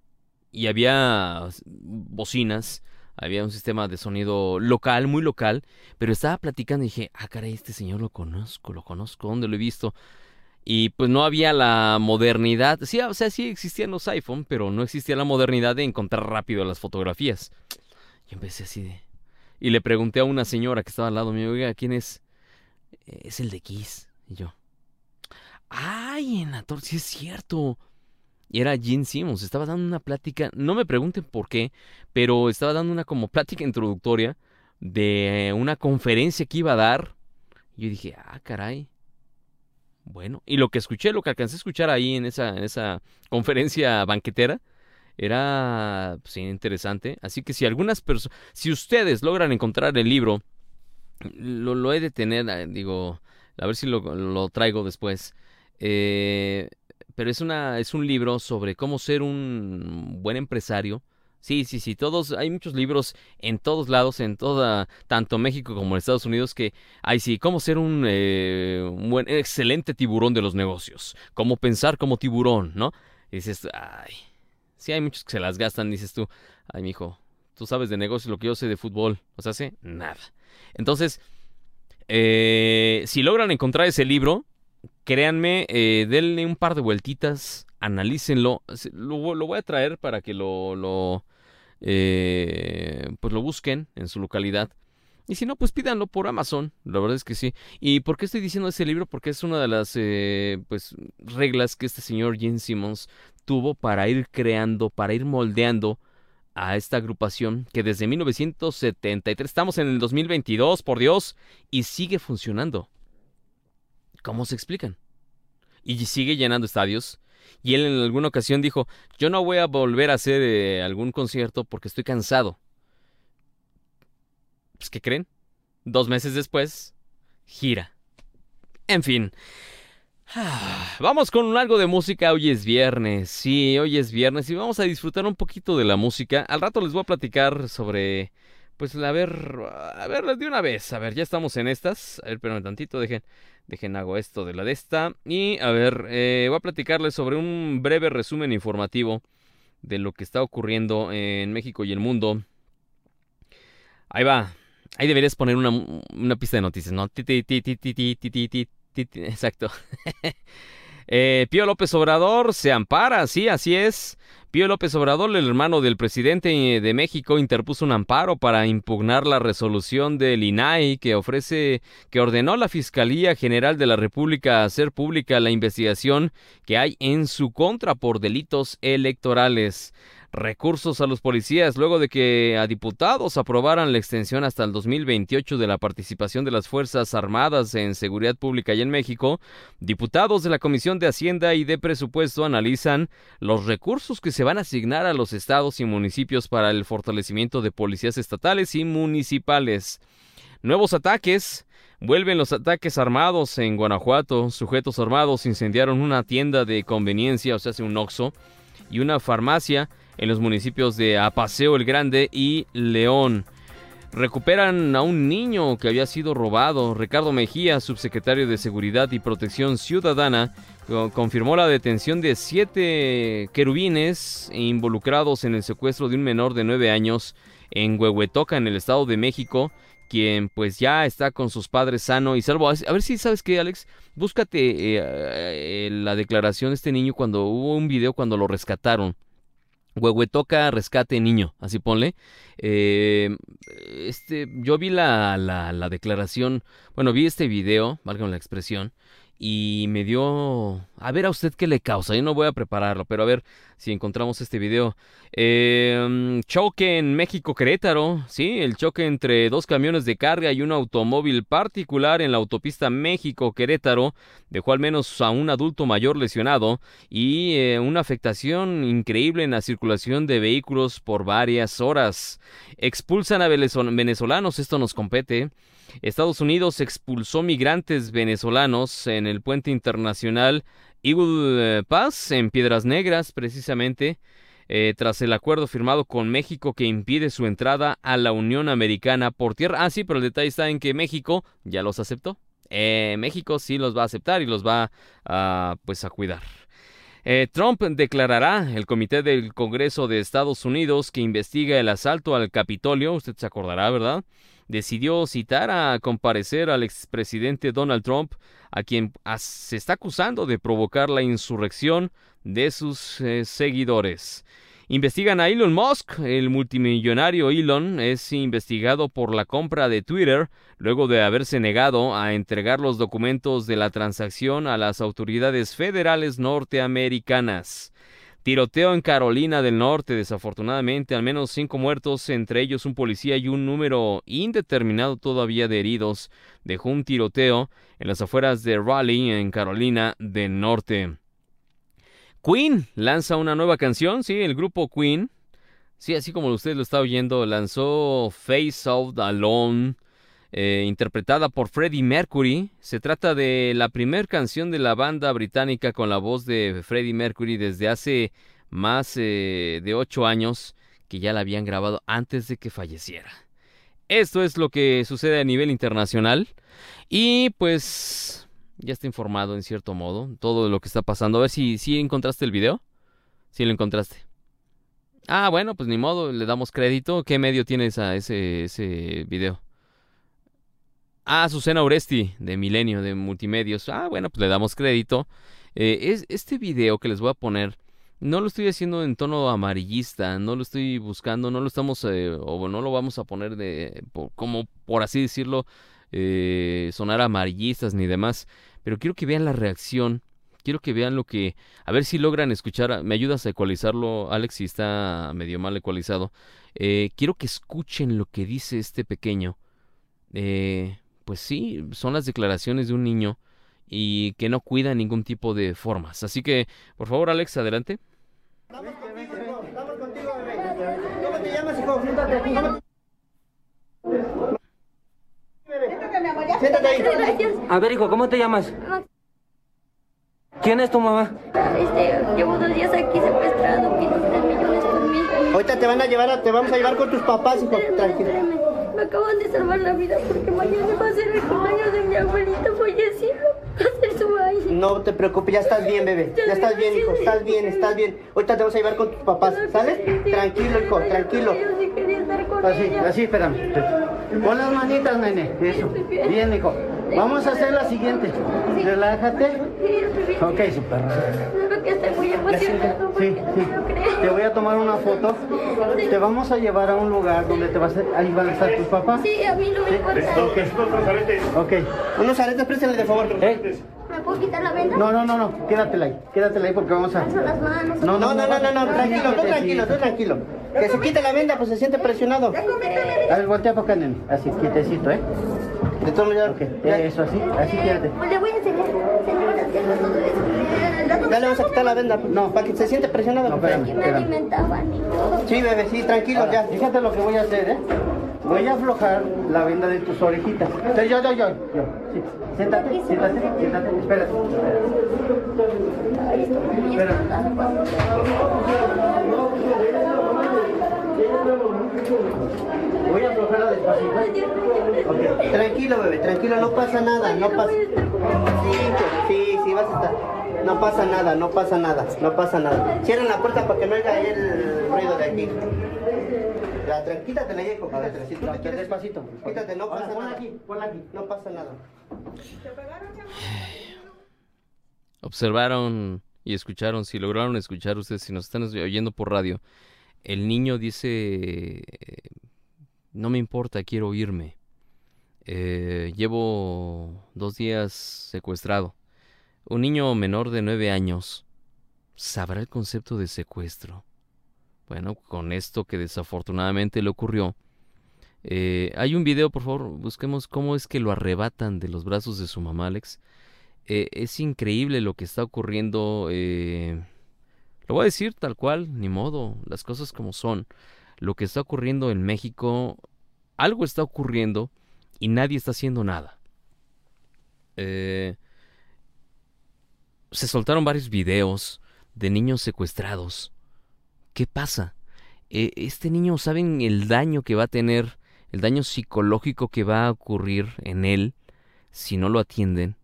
[SPEAKER 1] Y había bocinas. Había un sistema de sonido local, muy local. Pero estaba platicando y dije, ah, caray, este señor lo conozco, lo conozco, ¿dónde lo he visto? Y pues no había la modernidad. Sí, o sea, sí existían los iPhone, pero no existía la modernidad de encontrar rápido las fotografías. Yo empecé así de. Y le pregunté a una señora que estaba al lado mío, oiga, ¿quién es? es el de Kiss. Y yo, ¡ay, en la! Sí es cierto. Y era Gene Simmons, estaba dando una plática, no me pregunten por qué, pero estaba dando una como plática introductoria de una conferencia que iba a dar. Yo dije, ah, caray. Bueno, y lo que escuché, lo que alcancé a escuchar ahí en esa, en esa conferencia banquetera, era pues, interesante. Así que si algunas personas, si ustedes logran encontrar el libro, lo, lo, he de tener, digo, a ver si lo, lo traigo después. Eh, pero es una es un libro sobre cómo ser un buen empresario. Sí, sí, sí, todos hay muchos libros en todos lados, en toda tanto México como en Estados Unidos que hay sí, cómo ser un, eh, un buen excelente tiburón de los negocios, cómo pensar como tiburón, ¿no? Y dices, ay, sí hay muchos que se las gastan, dices tú, ay, mijo, tú sabes de negocios lo que yo sé de fútbol, o sea, sé nada. Entonces, eh, si logran encontrar ese libro, créanme, eh, denle un par de vueltitas, analícenlo. Lo, lo, voy a traer para que lo, lo eh, pues lo busquen en su localidad. Y si no, pues pídanlo por Amazon. La verdad es que sí. ¿Y por qué estoy diciendo ese libro? Porque es una de las eh, pues, reglas que este señor Gene Simmons tuvo para ir creando, para ir moldeando a esta agrupación que desde 1973, estamos en el 2022, por Dios, y sigue funcionando. ¿Cómo se explican? Y sigue llenando estadios. Y él en alguna ocasión dijo, yo no voy a volver a hacer eh, algún concierto porque estoy cansado. Pues, ¿qué creen? Dos meses después, gira. En fin. [SIGHS] Vamos con algo de música, hoy es viernes, sí, hoy es viernes y vamos a disfrutar un poquito de la música. Al rato les voy a platicar sobre, pues, a ver, a ver, de una vez, a ver, ya estamos en estas, a ver, un tantito, dejen, dejen hago esto de la de esta y, a ver, eh, voy a platicarles sobre un breve resumen informativo de lo que está ocurriendo en México y el mundo. Ahí va, ahí deberías poner una, una pista de noticias, ¿no? Exacto. Eh, Pío López Obrador se ampara, sí, así es. Pío López Obrador, el hermano del presidente de México, interpuso un amparo para impugnar la resolución del INAI que ofrece, que ordenó a la Fiscalía General de la República hacer pública la investigación que hay en su contra por delitos electorales recursos a los policías luego de que a diputados aprobaran la extensión hasta el 2028 de la participación de las Fuerzas Armadas en seguridad pública y en México, diputados de la Comisión de Hacienda y de Presupuesto analizan los recursos que se van a asignar a los estados y municipios para el fortalecimiento de policías estatales y municipales. Nuevos ataques. Vuelven los ataques armados en Guanajuato. Sujetos armados incendiaron una tienda de conveniencia, o sea, un Oxxo, y una farmacia en los municipios de Apaseo el Grande y León. Recuperan a un niño que había sido robado. Ricardo Mejía, subsecretario de Seguridad y Protección Ciudadana, confirmó la detención de siete querubines involucrados en el secuestro de un menor de nueve años en Huehuetoca, en el Estado de México, quien pues ya está con sus padres sano y salvo. A ver si sabes que, Alex, búscate eh, eh, la declaración de este niño cuando hubo un video cuando lo rescataron. Huehuetoca Rescate Niño, así ponle. Eh, este, yo vi la, la, la, declaración, bueno, vi este video, valga la expresión, y me dio... A ver a usted qué le causa, yo no voy a prepararlo, pero a ver si encontramos este video. Eh, choque en México Querétaro, sí, el choque entre dos camiones de carga y un automóvil particular en la autopista México Querétaro dejó al menos a un adulto mayor lesionado y eh, una afectación increíble en la circulación de vehículos por varias horas. Expulsan a venezolanos, esto nos compete. Estados Unidos expulsó migrantes venezolanos en el puente internacional Eagle Pass en Piedras Negras, precisamente, eh, tras el acuerdo firmado con México que impide su entrada a la Unión Americana por tierra. Ah, sí, pero el detalle está en que México ya los aceptó. Eh, México sí los va a aceptar y los va a, pues, a cuidar. Eh, Trump declarará el Comité del Congreso de Estados Unidos que investiga el asalto al Capitolio, usted se acordará, ¿verdad? Decidió citar a comparecer al expresidente Donald Trump, a quien se está acusando de provocar la insurrección de sus eh, seguidores. Investigan a Elon Musk. El multimillonario Elon es investigado por la compra de Twitter luego de haberse negado a entregar los documentos de la transacción a las autoridades federales norteamericanas. Tiroteo en Carolina del Norte, desafortunadamente, al menos cinco muertos, entre ellos un policía y un número indeterminado todavía de heridos. Dejó un tiroteo en las afueras de Raleigh, en Carolina del Norte. Queen lanza una nueva canción, sí, el grupo Queen. Sí, así como usted lo está oyendo, lanzó Face Out Alone eh, interpretada por Freddie Mercury. Se trata de la primera canción de la banda británica con la voz de Freddie Mercury desde hace más eh, de ocho años que ya la habían grabado antes de que falleciera. Esto es lo que sucede a nivel internacional y pues ya está informado en cierto modo todo lo que está pasando. A ver si, si encontraste el video. Si lo encontraste. Ah, bueno, pues ni modo, le damos crédito. ¿Qué medio tienes a ese, ese video? Ah, Susana Oresti, de Milenio, de Multimedios. Ah, bueno, pues le damos crédito. Eh, es, este video que les voy a poner, no lo estoy haciendo en tono amarillista, no lo estoy buscando, no lo estamos, eh, o no lo vamos a poner de, como por así decirlo, eh, sonar amarillistas ni demás. Pero quiero que vean la reacción quiero que vean lo que, a ver si logran escuchar, me ayudas a ecualizarlo, Alex, si está medio mal ecualizado. Eh, quiero que escuchen lo que dice este pequeño. Eh, pues sí, son las declaraciones de un niño y que no cuida ningún tipo de formas. Así que, por favor, Alex, adelante.
[SPEAKER 7] Estamos contigo, estamos contigo, ¿Cómo te llamas, hijo? Siéntate aquí. Siéntate ahí.
[SPEAKER 8] A ver, hijo, ¿cómo te llamas? ¿Quién es tu mamá?
[SPEAKER 9] Este, llevo dos días aquí secuestrado, pido tres millones por mí.
[SPEAKER 7] Ahorita te van a llevar, a, te vamos a llevar con tus papás, hijo. Tranquilo.
[SPEAKER 9] Me acaban de salvar la vida porque mañana va a ser el cumpleaños de mi abuelita fallecida. Va a ser su baile.
[SPEAKER 7] No te preocupes, ya estás bien, bebé. Ya estás bien, hijo. Estás bien, estás bien. Ahorita te vamos a llevar con tus papás, ¿sales? Tranquilo, hijo, tranquilo.
[SPEAKER 9] Yo sí quería estar con
[SPEAKER 7] Así,
[SPEAKER 9] ella.
[SPEAKER 7] así, espérame. Pon las manitas, nene. Eso. Bien, hijo. Vamos a hacer la siguiente. Relájate. Ok, super.
[SPEAKER 9] Que muy emocionado
[SPEAKER 7] Sí,
[SPEAKER 9] porque
[SPEAKER 7] sí.
[SPEAKER 9] no lo creo.
[SPEAKER 7] Te voy a tomar una foto. Te vamos a llevar a un lugar donde te vas a, ahí van a estar tus papás.
[SPEAKER 9] Sí, a mí no me importa.
[SPEAKER 7] Ok. Unos aretes, préstale de favor. ¿Eh?
[SPEAKER 9] ¿Me puedo quitar la venda?
[SPEAKER 7] No, no, no, no. Quédatela ahí. Quédatela ahí porque vamos a.
[SPEAKER 9] Alzo las manos.
[SPEAKER 7] No, no, no, no, no, no, tranquilo, tú tranquilo, tú tranquilo. Que se quite la venda, pues se siente presionado. A ver, voltea para acá, nene. Así, quietecito, ¿eh? De todos modos, ok. Eso, así, así quédate.
[SPEAKER 9] Pues le voy a enseñar, todo eso.
[SPEAKER 7] Ya le vamos a quitar la venda. No, para que se siente presionado. No, espérame,
[SPEAKER 9] Que me alimentaban y todo.
[SPEAKER 7] Sí, bebé, sí, tranquilo, ya. Fíjate lo que voy a hacer, ¿eh? Voy a aflojar la venda de tus orejitas. Entonces, yo, yo, yo, yo. Sí. Siéntate, siéntate, siéntate. Espérate.
[SPEAKER 9] Muy
[SPEAKER 7] Espera.
[SPEAKER 9] espantada.
[SPEAKER 7] Voy a aflojarla despacito. Ok, Tranquilo, bebé, tranquilo, no pasa nada, no pasa. Sí, pues, sí, sí, vas a estar. No pasa nada, no pasa nada, no pasa nada. Cierren la puerta para que no oiga ahí el ruido de aquí. Ya, tranquila, quítatela ya, hijo, quítatela. Si tú te quieres despacito, quítate, no pasa nada. aquí, ponla aquí, no pasa nada.
[SPEAKER 1] Observaron y escucharon, si lograron escuchar ustedes, si nos están oyendo por radio, el niño dice, no me importa, quiero irme. Eh, llevo dos días secuestrado. Un niño menor de nueve años sabrá el concepto de secuestro. Bueno, con esto que desafortunadamente le ocurrió. eh, hay un video, por favor, busquemos cómo es que lo arrebatan de los brazos de su mamá, Alex. Eh, es increíble lo que está ocurriendo. eh, lo voy a decir tal cual, ni modo, las cosas como son. Lo que está ocurriendo en México, algo está ocurriendo y nadie está haciendo nada. Eh, se soltaron varios videos de niños secuestrados. ¿Qué pasa? Eh, este niño, ¿saben el daño que va a tener, el daño psicológico que va a ocurrir en él si no lo atienden?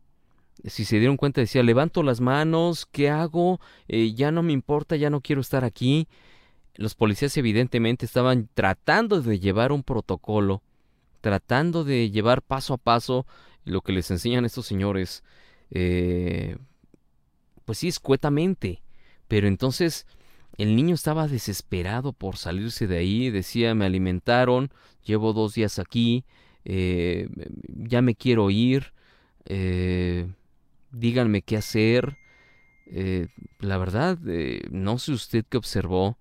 [SPEAKER 1] si se dieron cuenta, decía, levanto las manos, ¿qué hago? Eh, ya no me importa, ya no quiero estar aquí. Los policías evidentemente estaban tratando de llevar un protocolo, tratando de llevar paso a paso lo que les enseñan estos señores, eh, pues sí, escuetamente. Pero entonces el niño estaba desesperado por salirse de ahí, decía, me alimentaron, llevo dos días aquí, eh, ya me quiero ir. Eh, díganme qué hacer. Eh, la verdad, eh, no sé usted qué observó,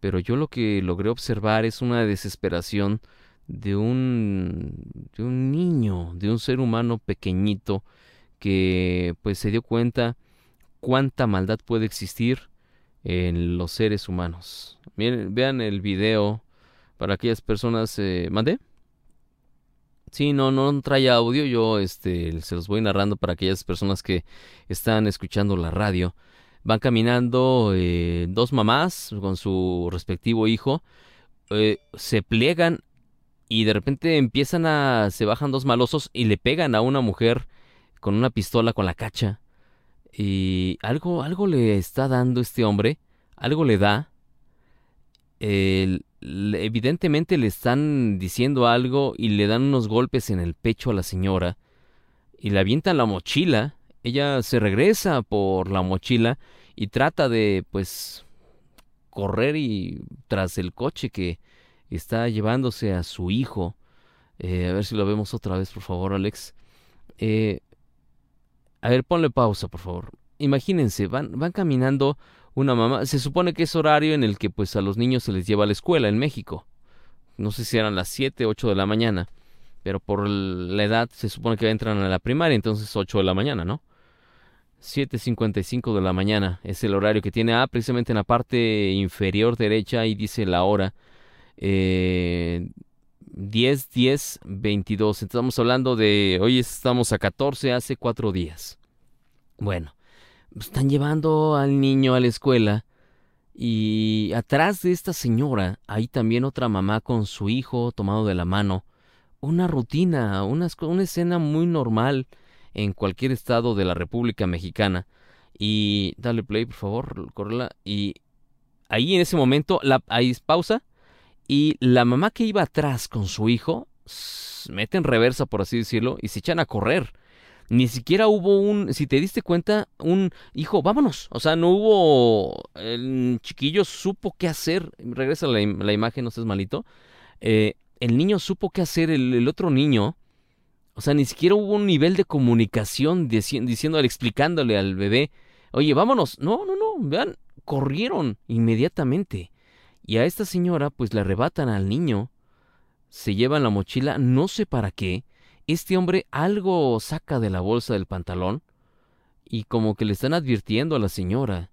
[SPEAKER 1] pero yo lo que logré observar es una desesperación de un, de un niño, de un ser humano pequeñito que pues se dio cuenta cuánta maldad puede existir en los seres humanos. Miren, vean el video para aquellas personas. Eh, ¿Mandé? Sí, no, no trae audio, yo este, se los voy narrando para aquellas personas que están escuchando la radio. Van caminando eh, dos mamás con su respectivo hijo, eh, se pliegan y de repente empiezan a, se bajan dos malosos y le pegan a una mujer con una pistola con la cacha. Y algo, algo le está dando este hombre, algo le da. Evidentemente le están diciendo algo y le dan unos golpes en el pecho a la señora y le avientan la mochila. Ella se regresa por la mochila y trata de pues correr y tras el coche que está llevándose a su hijo. Eh, a ver si lo vemos otra vez, por favor, Alex. Eh, a ver, ponle pausa, por favor. imagínense, van, van caminando una mamá. Se supone que es horario en el que pues a los niños se les lleva a la escuela en México. No sé si eran las 7, 8 de la mañana. Pero por la edad se supone que entran a la primaria, entonces 8 de la mañana, ¿no? 7.55 de la mañana es el horario que tiene. Ah, precisamente en la parte inferior derecha y dice la hora. Eh, 10, 10, 22. Estamos hablando de, hoy estamos a 14, hace cuatro días. Bueno, están llevando al niño a la escuela y atrás de esta señora hay también otra mamá con su hijo tomado de la mano. Una rutina, una, escena muy normal en cualquier estado de la República Mexicana. Y dale play, por favor, correla. Y ahí en ese momento, la, ahí pausa. Y la mamá que iba atrás con su hijo, mete en reversa, por así decirlo, y se echan a correr. Ni siquiera hubo un, si te diste cuenta, un hijo, vámonos. O sea, no hubo, el chiquillo supo qué hacer. Regresa la, la imagen, no seas malito. Eh, el niño supo qué hacer, el, otro niño. O sea, ni siquiera hubo un nivel de comunicación diciéndole, explicándole al bebé, oye, vámonos. No, no, no, vean, corrieron inmediatamente. Y a esta señora pues le arrebatan al niño, se llevan la mochila, no sé para qué. Este hombre algo saca de la bolsa del pantalón y como que le están advirtiendo a la señora.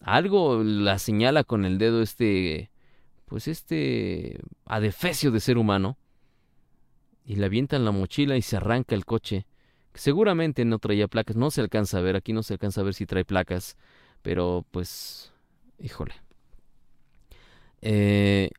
[SPEAKER 1] Algo la señala con el dedo este, pues este adefesio de ser humano. Y le avientan la mochila y se arranca el coche. Seguramente no traía placas, no se alcanza a ver, aquí no se alcanza a ver si trae placas, pero pues, híjole. Eh,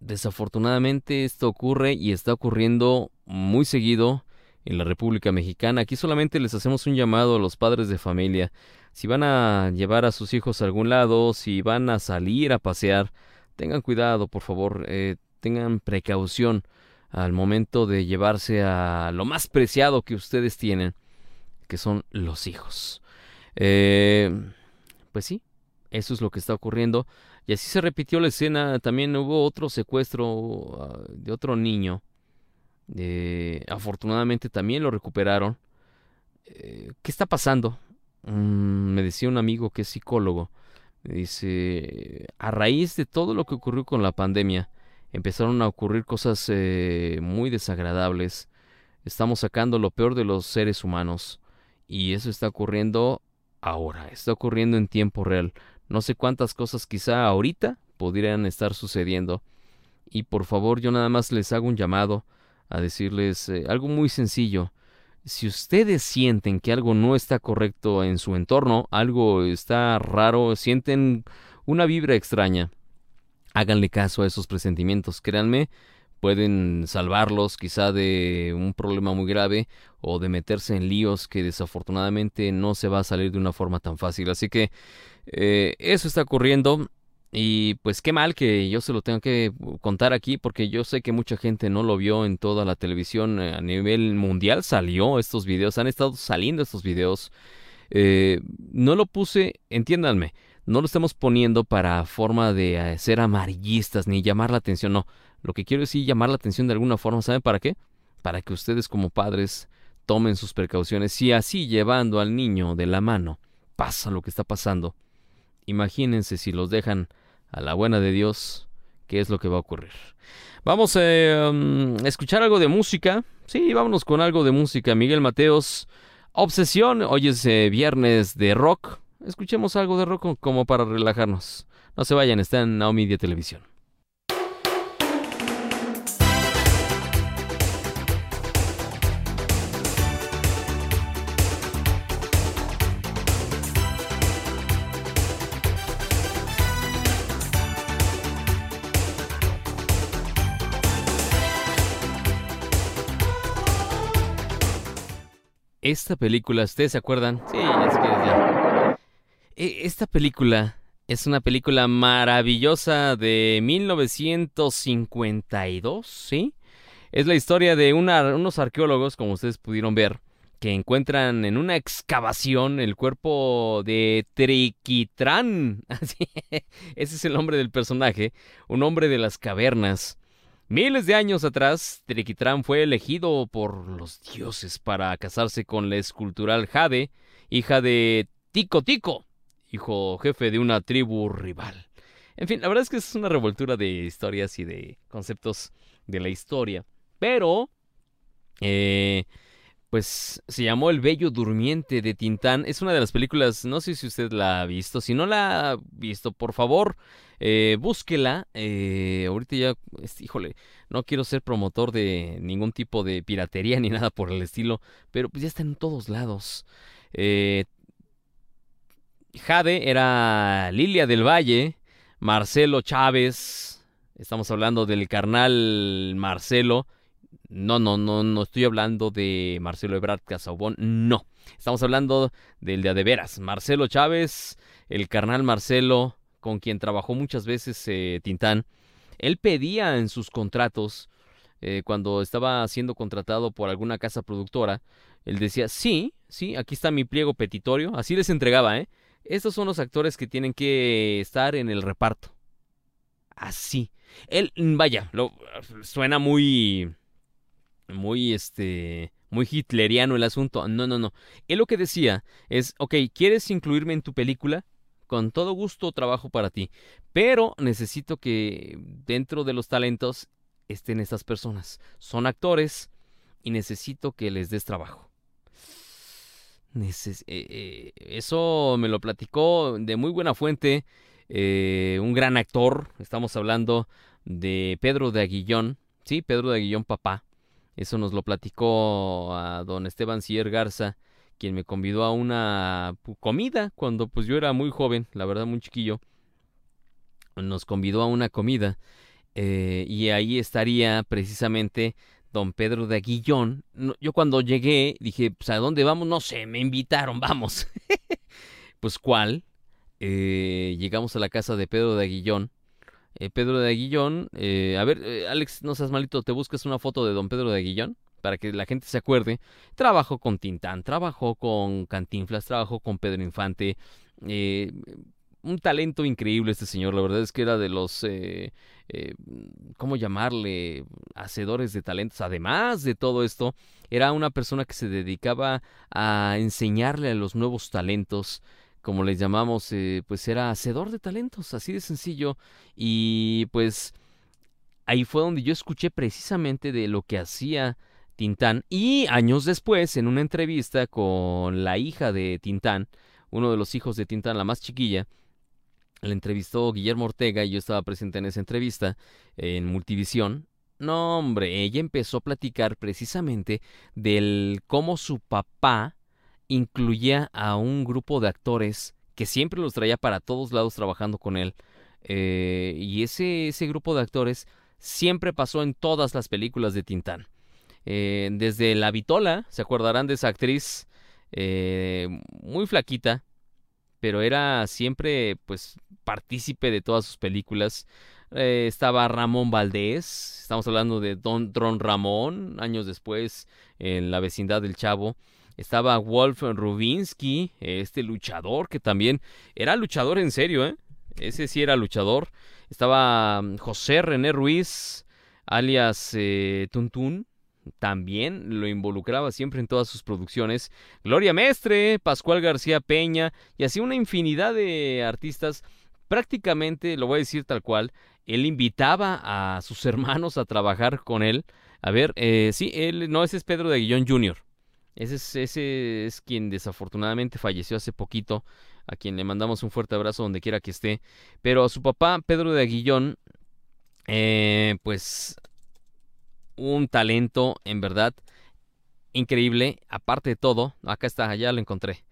[SPEAKER 1] desafortunadamente esto ocurre y está ocurriendo muy seguido en la República Mexicana. Aquí solamente les hacemos un llamado a los padres de familia. Si van a llevar a sus hijos a algún lado, si van a salir a pasear, tengan cuidado, por favor, eh, tengan precaución al momento de llevarse a lo más preciado que ustedes tienen, que son los hijos. Eh, pues sí, eso es lo que está ocurriendo. Y así se repitió la escena. También hubo otro secuestro ah, de otro niño. afortunadamente también lo recuperaron. Eh, ¿Qué está pasando? Mm, me decía un amigo que es psicólogo. Me dice, a raíz de todo lo que ocurrió con la pandemia, empezaron a ocurrir cosas eh, muy desagradables. Estamos sacando lo peor de los seres humanos. Y eso está ocurriendo ahora, está ocurriendo en tiempo real. No sé cuántas cosas quizá ahorita podrían estar sucediendo. Y por favor yo nada más les hago un llamado a decirles eh, algo muy sencillo. Si ustedes sienten que algo no está correcto en su entorno, algo está raro, sienten una vibra extraña, háganle caso a esos presentimientos. Créanme, pueden salvarlos quizá de un problema muy grave o de meterse en líos que desafortunadamente no se va a salir de una forma tan fácil. Así que eh, eso está ocurriendo y pues qué mal que yo se lo tengo que contar aquí porque yo sé que mucha gente no lo vio en toda la televisión eh, a nivel mundial. Salió estos videos, han estado saliendo estos videos. Eh, no lo puse, entiéndanme, no lo estamos poniendo para forma de ser amarillistas ni llamar la atención, no lo que quiero decir llamar la atención de alguna forma, ¿saben para qué? Para que ustedes como padres tomen sus precauciones. Si así llevando al niño de la mano pasa lo que está pasando, imagínense si los dejan a la buena de Dios, qué es lo que va a ocurrir. Vamos a escuchar algo de música. Sí, vámonos con algo de música. Miguel Mateos, Obsesión. Hoy es eh, viernes de rock. Escuchemos algo de rock como para relajarnos. No se vayan, está en Now Media Televisión. Esta película, ¿ustedes se acuerdan? Sí, se ya. E, esta película es una película maravillosa de 1952, ¿sí? Es la historia de unos arqueólogos, como ustedes pudieron ver, que encuentran en una excavación el cuerpo de Triquitrán. [LAUGHS] Ese es el nombre del personaje, un hombre de las cavernas Miles de años atrás, Triquitrán fue elegido por los dioses para casarse con la escultural Jade hija de Tico Tico, hijo jefe de una tribu rival. En fin, la verdad es que es una revoltura de historias y de conceptos de la historia. Pero, eh, pues se llamó El Bello Durmiente de Tintán. Es una de las películas, no sé si usted la ha visto. Si no la ha visto, por favor, eh, búsquela. Eh, ahorita ya, híjole, no quiero ser promotor de ningún tipo de piratería ni [LAUGHS] nada por el estilo, pero pues ya está en todos lados. Eh, Jade era Lilia del Valle, Marcelo Chávez, estamos hablando del carnal Marcelo. No, no, no, no estoy hablando de Marcelo Ebrard Casaubón, no. Estamos hablando del de veras, Marcelo Chávez, el carnal Marcelo, con quien trabajó muchas veces eh, Tintán. Él pedía en sus contratos, eh, cuando estaba siendo contratado por alguna casa productora, él decía, sí, sí, aquí está mi pliego petitorio, así les entregaba, ¿eh? Estos son los actores que tienen que estar en el reparto. Así. Él, vaya, lo, suena muy, muy, este, muy hitleriano el asunto. No, no, no. Él lo que decía es, ok, ¿quieres incluirme en tu película? Con todo gusto trabajo para ti. Pero necesito que dentro de los talentos estén estas personas. Son actores y necesito que les des trabajo. Eh, eh, eso me lo platicó de muy buena fuente eh, un gran actor. Estamos hablando de Pedro de Aguillón. Sí, Pedro de Aguillón, papá. Eso nos lo platicó a don Esteban Cier Garza, quien me convidó a una comida cuando pues yo era muy joven, la verdad muy chiquillo. Nos convidó a una comida y ahí estaría precisamente don Pedro de Aguillón. yo cuando llegué dije, pues, ¿a dónde vamos? No sé, me invitaron, [LAUGHS] vamos. pues ¿cuál? Eh, llegamos a la casa de Pedro de Aguillón. Eh, Pedro de Aguillón, eh, a ver, Alex, no seas malito, ¿te buscas una foto de don Pedro de Aguillón? Para que la gente se acuerde. Trabajó con Tintán, trabajó con Cantinflas, trabajó con Pedro Infante un talento increíble este señor. La verdad es que era de los, eh, eh, ¿cómo llamarle? Hacedores de talentos. Además de todo esto, era una persona que se dedicaba a enseñarle a los nuevos talentos. Como les llamamos, eh, pues era hacedor de talentos, así de sencillo. Y pues ahí fue donde yo escuché precisamente de lo que hacía Tintán. Y años después, en una entrevista con la hija de Tintán, uno de los hijos de Tintán, la más chiquilla, la entrevistó Guillermo Ortega y yo estaba presente en esa entrevista en Multivisión. No, hombre, ella empezó a platicar precisamente del cómo su papá incluía a un grupo de actores que siempre los traía para todos lados trabajando con él. Eh, y ese, ese grupo de actores siempre pasó en todas las películas de Tintán. Eh, desde La Vitola, se acordarán de esa actriz eh, muy flaquita, pero era siempre pues partícipe de todas sus películas. Eh, estaba Ramón Valdés, estamos hablando de Don Dron Ramón, años después en la vecindad del Chavo. Estaba Wolf Rubinsky, este luchador que también era luchador en serio. Ese sí era luchador. Estaba mm, José René Ruiz, alias Tuntún, también lo involucraba siempre en todas sus producciones. Gloria Mestre, Pascual García Peña y así una infinidad de artistas. Prácticamente, lo voy a decir tal cual, él invitaba a sus [LAUGHS] hermanos a trabajar con él. A ver, eh, sí, él, no, ese es Pedro de Aguillón Jr. Ese es, ese es quien desafortunadamente falleció hace poquito, a quien le mandamos un fuerte abrazo donde quiera que esté. Pero a su papá, Pedro de Aguillón, eh, pues un talento en verdad increíble. Aparte de todo, acá está, ya lo encontré.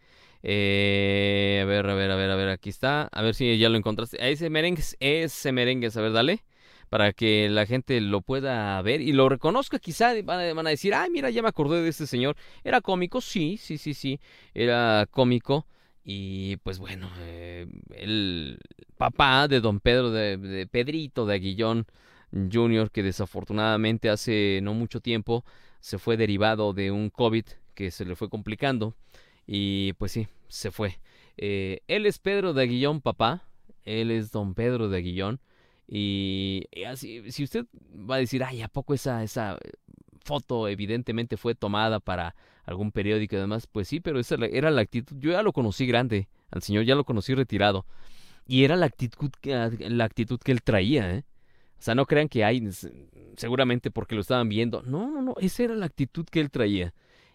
[SPEAKER 1] Eh, a ver, a ver, a ver, a ver, aquí está. A ver si ya lo encontraste. Ese merengue, ese merengue, a ver, dale. Para que la gente lo pueda ver y lo reconozca. Quizá van a, decir, ay, mira, ya me acordé de este señor. ¿Era cómico? Sí, sí, sí, sí. Era cómico. Y pues bueno, eh, el papá de don Pedro, de, de Pedrito de Aguillón, Jr., que desafortunadamente hace no mucho tiempo se fue derivado de un COVID que se le fue complicando. Y pues sí, se fue. Eh, él es Pedro de Aguillón, papá. Él es don Pedro de Aguillón. Y así, si usted va a decir, ay, ¿a poco esa, esa foto evidentemente fue tomada para algún periódico y demás. Pues sí, pero esa era la actitud. Yo ya lo conocí grande, al señor ya lo conocí retirado. Y era la actitud la actitud que él traía, ¿eh? O sea, no crean que hay, seguramente porque lo estaban viendo. No, no, no, esa era la actitud que él traía.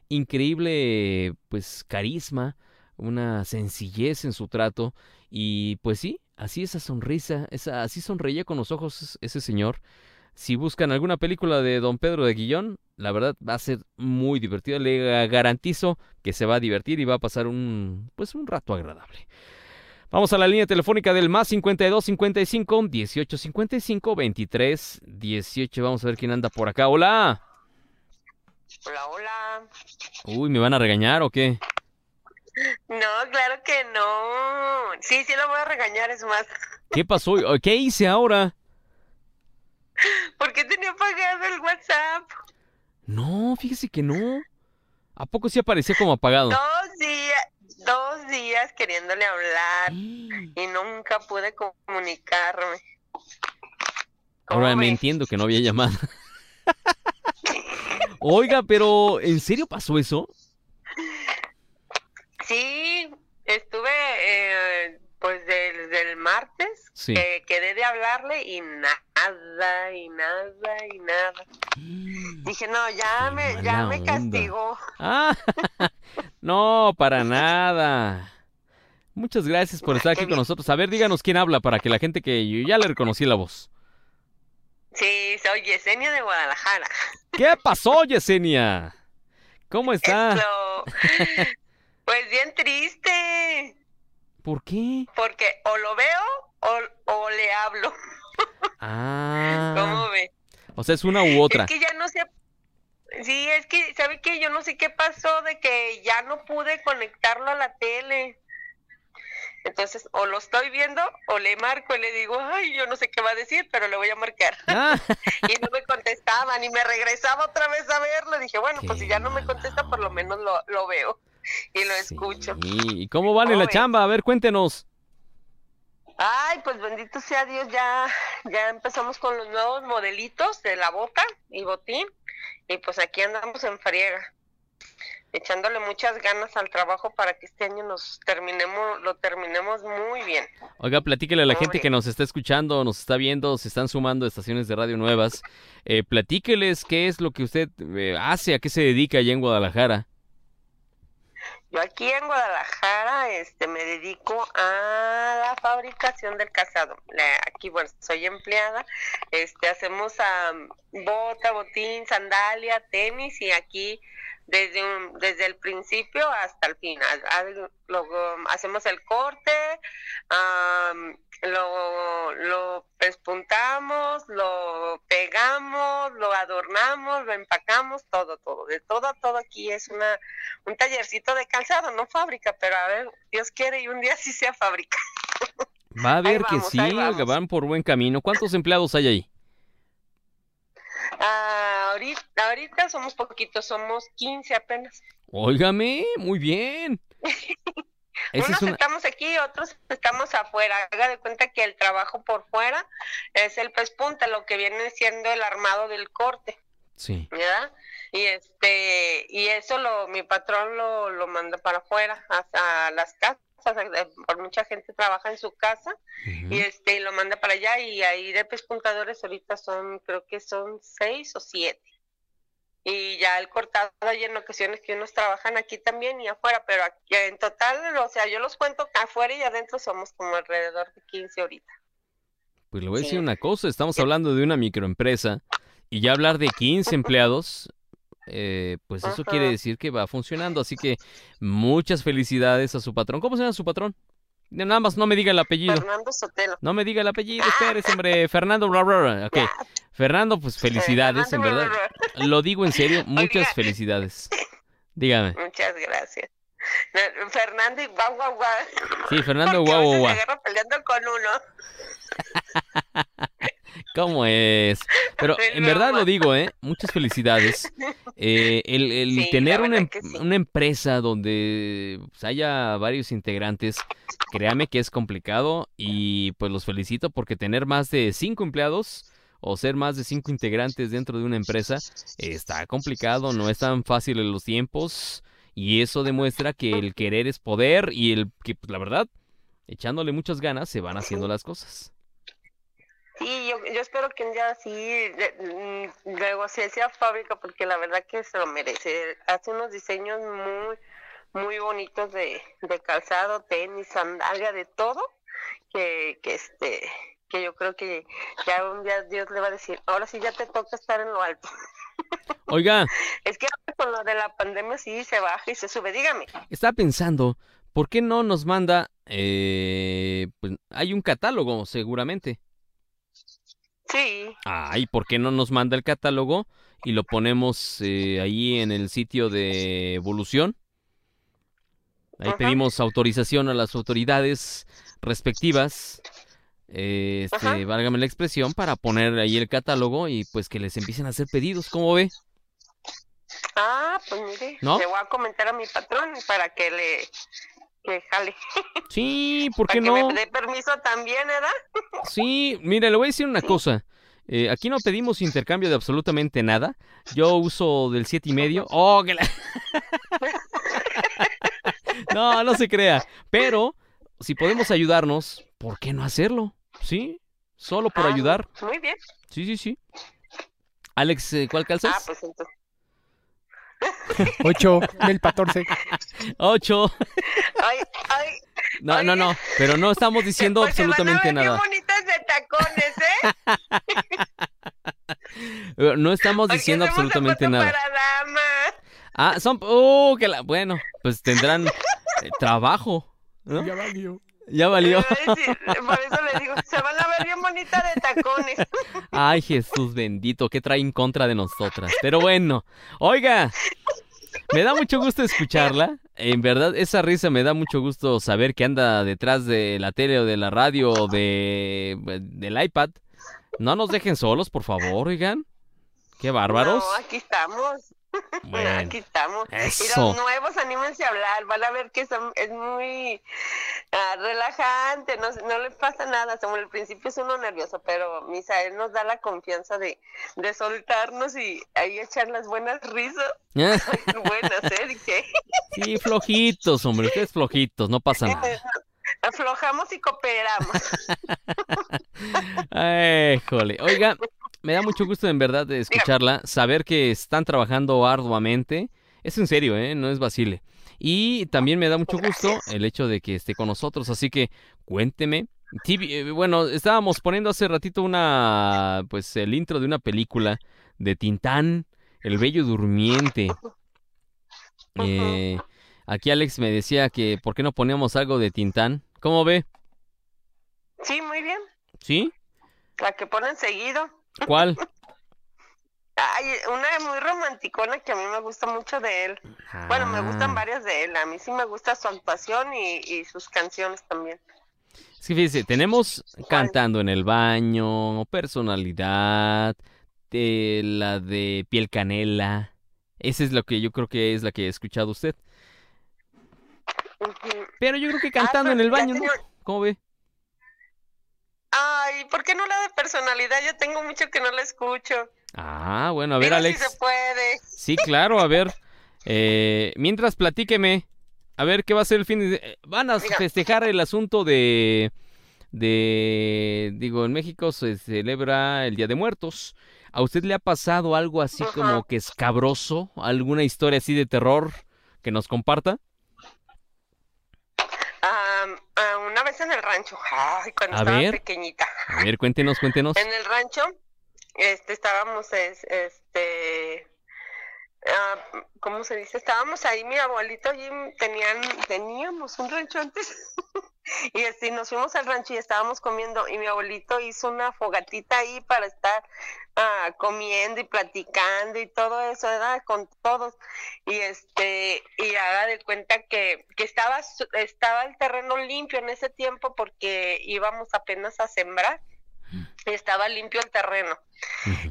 [SPEAKER 1] Increíble, pues, carisma, una sencillez en su trato. Y pues sí, así esa sonrisa, esa, así sonreía con los ojos ese señor. Si buscan alguna película de Don Pedro de Guillón, la verdad va a ser muy divertida. Le garantizo que se va a divertir y va a pasar un, pues, un rato agradable. Vamos a la línea telefónica del más 52 55 18 55 23 18. Vamos a ver quién anda por acá. Hola.
[SPEAKER 10] Hola, hola.
[SPEAKER 1] Uy, ¿me van a regañar o qué?
[SPEAKER 10] No, claro que no. Sí, sí lo voy a regañar, es más.
[SPEAKER 1] ¿Qué pasó? ¿Qué hice ahora?
[SPEAKER 10] ¿Por qué tenía apagado el WhatsApp?
[SPEAKER 1] No, fíjese que no. ¿A poco sí aparecía como apagado?
[SPEAKER 10] Dos días, dos días queriéndole hablar y nunca pude comunicarme.
[SPEAKER 1] Ahora me entiendo que no había llamado. Oiga, pero ¿en serio pasó eso?
[SPEAKER 10] Sí, estuve eh, pues desde el martes que quedé de hablarle y nada, y nada, y nada. Dije, no, ya me, ya me castigó.
[SPEAKER 1] Ah, [LAUGHS] [LAUGHS] no, para nada. Muchas gracias por estar aquí con nosotros. A ver, díganos quién habla para que la gente que yo ya le reconocí la voz.
[SPEAKER 10] Sí, soy Yesenia de Guadalajara.
[SPEAKER 1] ¿Qué pasó, Yesenia? ¿Cómo [LAUGHS] está? [LAUGHS]
[SPEAKER 10] Pues bien triste.
[SPEAKER 1] ¿Por qué?
[SPEAKER 10] Porque o lo veo o, le hablo. [LAUGHS]
[SPEAKER 1] Ah.
[SPEAKER 10] ¿Cómo ve?
[SPEAKER 1] O sea, es una u otra.
[SPEAKER 10] Es que ya no sé. Sí, es que, ¿sabe qué? Yo no sé qué pasó de que ya no pude conectarlo a la tele. Entonces, o lo estoy viendo o le marco y le digo, ay, yo no sé qué va a decir, pero le voy a marcar.
[SPEAKER 1] Ah. [LAUGHS]
[SPEAKER 10] y no me contestaba, ni me regresaba otra vez a verlo. Dije, bueno, pues si ya no me contesta, por lo menos lo, lo veo y lo escucho.
[SPEAKER 1] ¿Y cómo van en la chamba? A ver, cuéntenos.
[SPEAKER 10] Ay, pues bendito sea Dios, ya, ya empezamos con los nuevos modelitos de la bota y botín, y pues aquí andamos en friega, echándole muchas ganas al trabajo para que este año nos terminemos, lo terminemos muy bien.
[SPEAKER 1] Oiga, platíquele a la gente que nos está escuchando, nos está viendo, se están sumando estaciones de radio nuevas, eh, platíqueles qué es lo que usted eh, hace, a qué se dedica allá en Guadalajara.
[SPEAKER 10] Yo aquí en Guadalajara este, me dedico a la fabricación del calzado. Aquí, bueno, soy empleada. Este, hacemos bota, botín, sandalia, tenis y aquí desde, desde el principio hasta el final. Luego hacemos el corte, lo, lo pespuntamos, lo pegamos, lo adornamos, lo empacamos, todo, todo. De todo a todo aquí es una un tallercito de calzado, no fábrica, pero a ver, Dios quiere y un día sí sea fábrica.
[SPEAKER 1] Va a [LAUGHS] ver que sí, van por buen camino. ¿Cuántos empleados hay ahí?
[SPEAKER 10] Ah, ahorita, ahorita somos poquitos, somos 15 apenas.
[SPEAKER 1] Óigame, muy bien. [LAUGHS]
[SPEAKER 10] Unos estamos aquí, otros estamos afuera. Haga de cuenta que el trabajo por fuera es el pespunta, lo que viene siendo el armado del corte.
[SPEAKER 1] Sí.
[SPEAKER 10] ¿Verdad? Y este, y eso lo, mi patrón lo, lo manda para afuera, hasta las casas. Por mucha gente trabaja en su casa y este lo manda para allá y ahí de pespuntadores ahorita son creo que son seis o siete. Y ya el cortado hay en ocasiones que unos trabajan aquí también y afuera, pero aquí, en total, o sea, yo los cuento afuera y adentro somos como alrededor de 15 ahorita.
[SPEAKER 1] Pues le voy a decir una cosa, estamos hablando de una microempresa y ya hablar de 15 [LAUGHS] empleados, eh, pues eso quiere decir que va funcionando, así que muchas felicidades a su patrón. ¿Cómo se llama su patrón? Nada más no me diga el apellido.
[SPEAKER 10] Fernando Sotelo.
[SPEAKER 1] No me diga el apellido, espérese, hombre. Fernando, bla, Ok. Fernando, pues felicidades, en verdad. Lo digo en serio, [LAUGHS] muchas felicidades. Dígame.
[SPEAKER 10] Muchas gracias. Fernando y guau, guau, guau.
[SPEAKER 1] Sí, Fernando guau, guau, guau.
[SPEAKER 10] peleando con uno. [LAUGHS]
[SPEAKER 1] ¿Cómo es? Pero [LAUGHS] en verdad lo digo, ¿eh? Muchas felicidades. [LAUGHS] Eh, el, el tener una, em, una, empresa donde pues, haya varios integrantes, créame que es complicado y pues los felicito porque tener más de cinco empleados o ser más de cinco integrantes dentro de una empresa, está complicado, no es tan fácil en los tiempos y eso demuestra que el querer es poder y el que, pues, la verdad, echándole muchas ganas se van haciendo las cosas.
[SPEAKER 10] Sí, yo, yo espero que un día sí de- mm, sea fábrica porque la verdad que se lo merece. Hace unos diseños muy muy bonitos de, de calzado, tenis, sandalia, de todo, que, que este que yo creo que ya un día Dios le va a decir, ahora sí ya te toca estar en lo alto. [LAUGHS]
[SPEAKER 1] Oiga,
[SPEAKER 10] Es que con lo de la pandemia sí se baja y se sube, dígame.
[SPEAKER 1] estaba pensando, ¿por qué no nos manda, eh, pues hay un catálogo seguramente.
[SPEAKER 10] Sí,
[SPEAKER 1] Ay, ¿por qué no nos manda el catálogo y lo ponemos eh, ahí en el sitio de evolución? Ahí
[SPEAKER 10] Ajá.
[SPEAKER 1] pedimos autorización a las autoridades respectivas, eh, este, válgame la expresión, para poner ahí el catálogo y pues que les empiecen a hacer pedidos, ¿cómo ve?
[SPEAKER 10] ah, pues mire,
[SPEAKER 1] ¿No?
[SPEAKER 10] le voy a comentar a mi patrón para que le que jale, [LAUGHS]
[SPEAKER 1] Sí, ¿por
[SPEAKER 10] para
[SPEAKER 1] qué
[SPEAKER 10] que
[SPEAKER 1] no?
[SPEAKER 10] me dé permiso también, ¿verdad? [LAUGHS]
[SPEAKER 1] Sí, mire, le voy a decir una cosa. Eh, aquí no pedimos intercambio de absolutamente nada. Yo uso del siete y medio. [LAUGHS] ¡Oh, que la- No, no se crea. Pero, si podemos ayudarnos, ¿por qué no hacerlo? ¿Sí? Solo por
[SPEAKER 10] Ah,
[SPEAKER 1] ayudar.
[SPEAKER 10] Muy bien.
[SPEAKER 1] Sí, sí, sí. Alex, eh, ¿cuál calzas?
[SPEAKER 10] Ah, pues entonces.
[SPEAKER 2] Ocho del 14.
[SPEAKER 1] Ocho.
[SPEAKER 10] Ay,
[SPEAKER 1] No, no, no. Pero no estamos diciendo
[SPEAKER 10] porque van a
[SPEAKER 1] absolutamente
[SPEAKER 10] ver
[SPEAKER 1] nada.
[SPEAKER 10] Qué bonitas de tacones, ¿eh?
[SPEAKER 1] No estamos diciendo absolutamente nada.
[SPEAKER 10] Para damas.
[SPEAKER 1] Ah, son. ¡Oh, que la. Bueno, pues tendrán eh, trabajo. ¿no?
[SPEAKER 2] Ya valió.
[SPEAKER 1] Ya valió.
[SPEAKER 10] Por eso les digo, se van a ver bien bonitas de tacones.
[SPEAKER 1] Ay, Jesús bendito, ¿qué trae en contra de nosotras? Pero bueno, oiga, me da mucho gusto escucharla. En verdad, esa risa me da mucho gusto saber que anda detrás de la tele o de la radio o de, del iPad. No nos dejen solos, por favor, oigan. Qué bárbaros.
[SPEAKER 10] No, aquí estamos. [LAUGHS]
[SPEAKER 1] Bueno,
[SPEAKER 10] Aquí estamos. Y los nuevos, anímense a hablar. Van a ver que son- es muy ah, relajante. No, no le pasa nada. Como al principio es uno nervioso, pero Misael nos da la confianza de, de soltarnos y ahí echar las buenas risas. buenas, ¿eh? Dije.
[SPEAKER 1] Sí, flojitos, hombre, ustedes flojitos, no pasa nada. [LAUGHS]
[SPEAKER 10] Aflojamos y cooperamos. [LAUGHS]
[SPEAKER 1] Ay, jole. Oiga, me da mucho gusto en verdad de escucharla, saber que están trabajando arduamente. Es en serio, ¿eh? No es vacile. Y también me da mucho gusto el hecho de que esté con nosotros, así que cuénteme. Eh, bueno, estábamos poniendo hace ratito una, pues el intro de una película de Tintán, El Bello Durmiente. Eh, aquí Alex me decía que por qué no poníamos algo de Tintán. ¿Cómo ve?
[SPEAKER 10] Sí, muy bien.
[SPEAKER 1] ¿Sí?
[SPEAKER 10] La que ponen seguido.
[SPEAKER 1] ¿Cuál?
[SPEAKER 10] Ay, una muy romanticona que a mí me gusta mucho de él. Bueno, me gustan
[SPEAKER 1] Ah.
[SPEAKER 10] varias de él. A mí sí me gusta su actuación y, y sus canciones también.
[SPEAKER 1] Es que fíjese, tenemos cantando en el baño, personalidad, de la de piel canela. Esa es lo que yo creo que es la que he escuchado usted. Pero yo creo que cantando
[SPEAKER 10] Ah,
[SPEAKER 1] en el baño, ¿no? ¿Cómo ve?
[SPEAKER 10] Ay, ¿por qué no la de personalidad? Yo tengo mucho que no la escucho.
[SPEAKER 1] Ah, bueno, a ver,
[SPEAKER 10] Digo,
[SPEAKER 1] Alex.
[SPEAKER 10] si se puede.
[SPEAKER 1] Sí, claro, a ver. Eh, mientras platíqueme, a ver qué va a ser el fin de... Van a festejar el asunto de... de... Digo, en México se celebra el Día de Muertos. ¿A usted le ha pasado algo así como que escabroso? ¿Alguna historia así de terror que nos comparta?
[SPEAKER 10] Una vez en el rancho, ay, cuando
[SPEAKER 1] A
[SPEAKER 10] estaba
[SPEAKER 1] ver.
[SPEAKER 10] pequeñita.
[SPEAKER 1] A ver, cuéntenos, cuéntenos.
[SPEAKER 10] En el rancho, este, estábamos, es- este, ah, ¿cómo se dice? Estábamos ahí, mi abuelito allí tenían, teníamos un rancho antes. [LAUGHS] [LAUGHS] Y este, nos fuimos al rancho y estábamos comiendo y mi abuelito hizo una fogatita ahí para estar ah, comiendo y platicando y todo eso, ¿verdad? Con todos. Y este, y haga de cuenta que, que estaba, estaba el terreno limpio en ese tiempo porque íbamos apenas a sembrar y estaba limpio el terreno.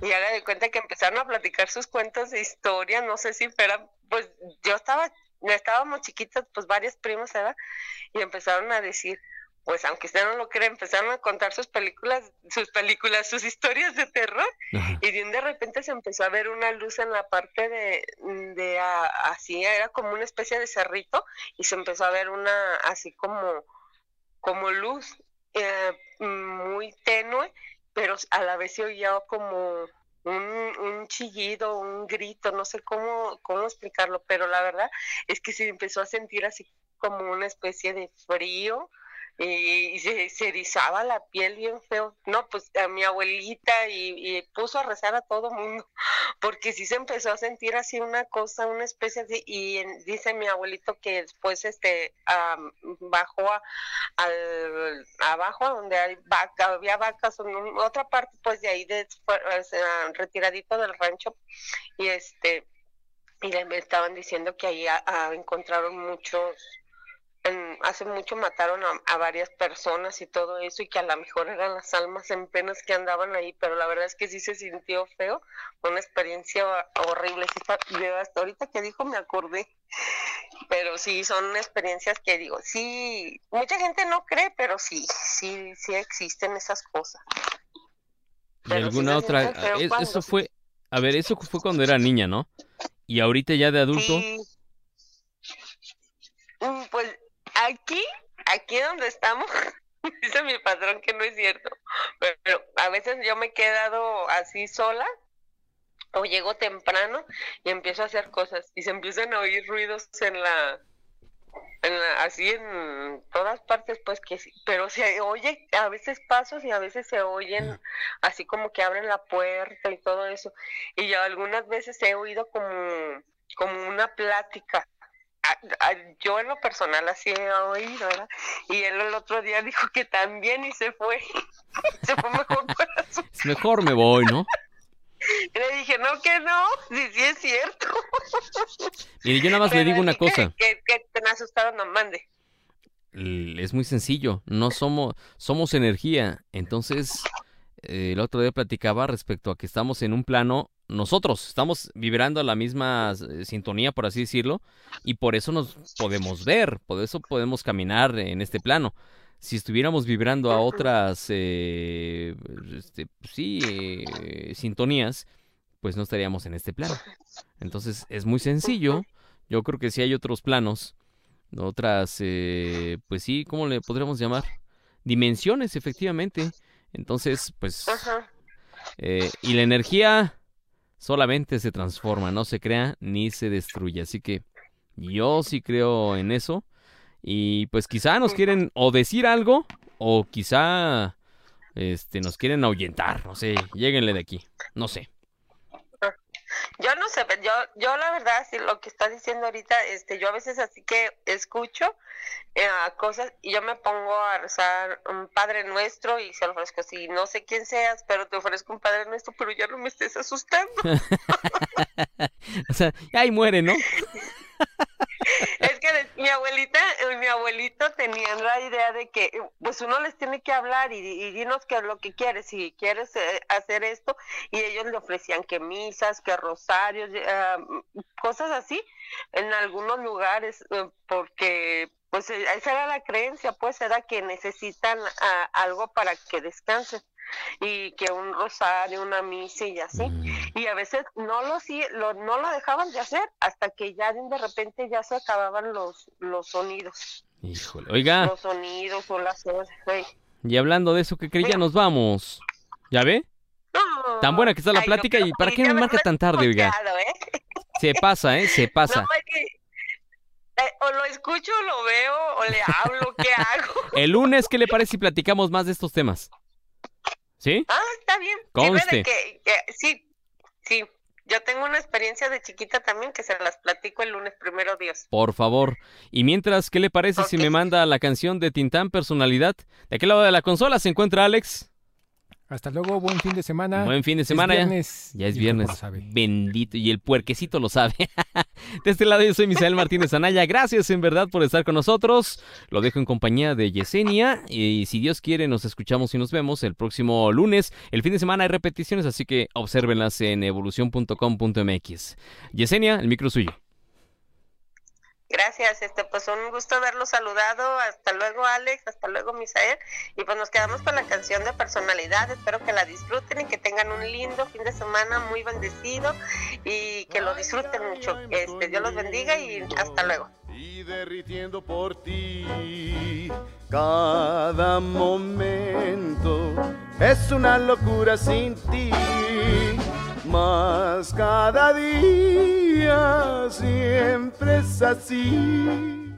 [SPEAKER 10] Y haga de cuenta que empezaron a platicar sus cuentos de historia, no sé si fueran, pues yo estaba, estábamos chiquitas, pues varias primas, ¿verdad? Y empezaron a decir, pues aunque usted no lo crea, empezaron a contar sus películas, sus películas, sus historias de terror, y de, de repente se empezó a ver una luz en la parte de, de así, era como una especie de cerrito, y se empezó a ver una así como, como luz eh, muy tenue, pero a la vez se oía como un, un, chillido, un grito, no sé cómo, cómo explicarlo, pero la verdad es que se empezó a sentir así como una especie de frío, y, se, se, erizaba la piel bien feo. No, pues a mi abuelita y, puso a rezar a todo mundo, [LAUGHS] porque sí se empezó a sentir así una cosa, una especie de, y dice mi abuelito que después este bajó a, al, abajo donde hay vaca, había vacas, en otra parte pues de ahí de, retiradito del rancho y este y le estaban diciendo que ahí encontraron muchos hace mucho mataron a, varias personas y todo eso y que a lo mejor eran las almas en penas que andaban ahí, pero la verdad es que sí se sintió feo, fue una experiencia horrible. Sí, hasta ahorita que dijo me acordé, pero sí son experiencias que digo, sí, mucha gente no cree, pero sí, sí, sí existen esas cosas.
[SPEAKER 1] ¿Y alguna otra? eso fue, a ver, eso fue cuando era niña, ¿no? Y ahorita ya de adulto.
[SPEAKER 10] Mm, pues aquí, aquí donde estamos, [LAUGHS] dice mi patrón que no es cierto, pero, a veces yo me he quedado así sola o llego temprano y empiezo a hacer cosas y se empiezan a oír ruidos en la, en así en todas partes pues que sí, pero se oye a veces pasos y a veces se oyen así como que abren la puerta y todo eso. Y yo algunas veces he oído como como una plática yo en lo personal así he oído, ¿verdad? Y él el otro día dijo que también y se fue. [LAUGHS] se fue mejor [LAUGHS] para su...
[SPEAKER 1] Mejor me voy, ¿no? [LAUGHS]
[SPEAKER 10] Le dije, no, que no, sí, sí es cierto.
[SPEAKER 1] Y yo nada más le digo una cosa.
[SPEAKER 10] Que, que, te asustaron, no mande.
[SPEAKER 1] Es muy sencillo, no somos, somos energía, entonces eh, el otro día platicaba respecto a que estamos en un plano nosotros estamos vibrando la misma eh, sintonía, por así decirlo, y por eso nos podemos ver, por eso podemos caminar en este plano. Si estuviéramos vibrando a otras, eh, este, sí, eh, sintonías, pues no estaríamos en este plano. Entonces es muy sencillo. Yo creo que si hay otros planos, otras, pues sí, ¿cómo le podríamos llamar? Dimensiones, efectivamente. Entonces, pues... y la energía solamente se transforma, no se crea ni se destruye. Así que yo sí creo en eso. Y pues quizá nos quieren o decir algo o quizá este nos quieren ahuyentar, no sé, lleguenle de aquí, no sé.
[SPEAKER 10] Yo no sé, yo, yo la verdad, si lo que está diciendo ahorita, este, yo a veces así que escucho eh, cosas y yo me pongo a rezar un Padre Nuestro y se lo ofrezco así, no sé quién seas, pero te ofrezco un Padre Nuestro, pero ya no me estés asustando. [LAUGHS]
[SPEAKER 1] o sea, ahí muere, ¿no? [LAUGHS]
[SPEAKER 10] mi abuelita, eh, mi abuelito tenían la idea de que pues uno les tiene que hablar y, dinos qué es lo que quieres, si quieres eh, hacer esto, y ellos le ofrecían que misas, que rosarios, eh, cosas así, en algunos lugares, porque pues esa era la creencia, pues era que necesitan ah, algo para que descansen y que un rosario, una misa y así. Mm. Y a veces no lo, lo, no lo dejaban de hacer hasta que ya de repente ya se acababan los, los sonidos.
[SPEAKER 1] Híjole, oiga.
[SPEAKER 10] Los sonidos o las
[SPEAKER 1] Y hablando de eso, que creía, nos vamos. ¿Ya ve? tan buena que está la plática y ¿para qué me marca tan tarde, oiga? ¿eh? Se pasa, ¿eh? Se [LAUGHS] pasa.
[SPEAKER 10] Eh, o lo escucho, o lo veo, o le hablo, ¿qué hago?
[SPEAKER 1] El lunes, ¿qué le parece si platicamos más de estos temas? ¿Sí?
[SPEAKER 10] Ah, está bien.
[SPEAKER 1] Conste.
[SPEAKER 10] Que, sí, sí. Yo tengo una experiencia de chiquita también que se las platico el lunes primero Dios.
[SPEAKER 1] Por favor. Y mientras, ¿qué le parece si me manda la canción de Tintán Personalidad? ¿De qué lado de la consola se encuentra Alex?
[SPEAKER 2] Hasta luego, buen fin de semana.
[SPEAKER 1] Buen fin de semana. ya. ya es viernes. Bendito. Y el puerquecito lo sabe. [LAUGHS] de este lado yo soy Misael Martínez Anaya. Gracias en verdad por estar con nosotros. Lo dejo en compañía de Yesenia. Y si Dios quiere, nos escuchamos y nos vemos el próximo lunes. El fin de semana hay repeticiones, así que obsérvenlas en evolución.com.mx. Yesenia, el micro suyo.
[SPEAKER 10] Gracias, este, pues un gusto haberlo saludado. Hasta luego, Alex. Hasta luego, Misael. Y pues nos quedamos con la canción de personalidad. Espero que la disfruten y que tengan un lindo fin de semana muy bendecido y que lo disfruten mucho. Este, Dios los bendiga y hasta luego.
[SPEAKER 11] Y derritiendo por ti cada momento es una locura sin ti. Más cada día siempre es así.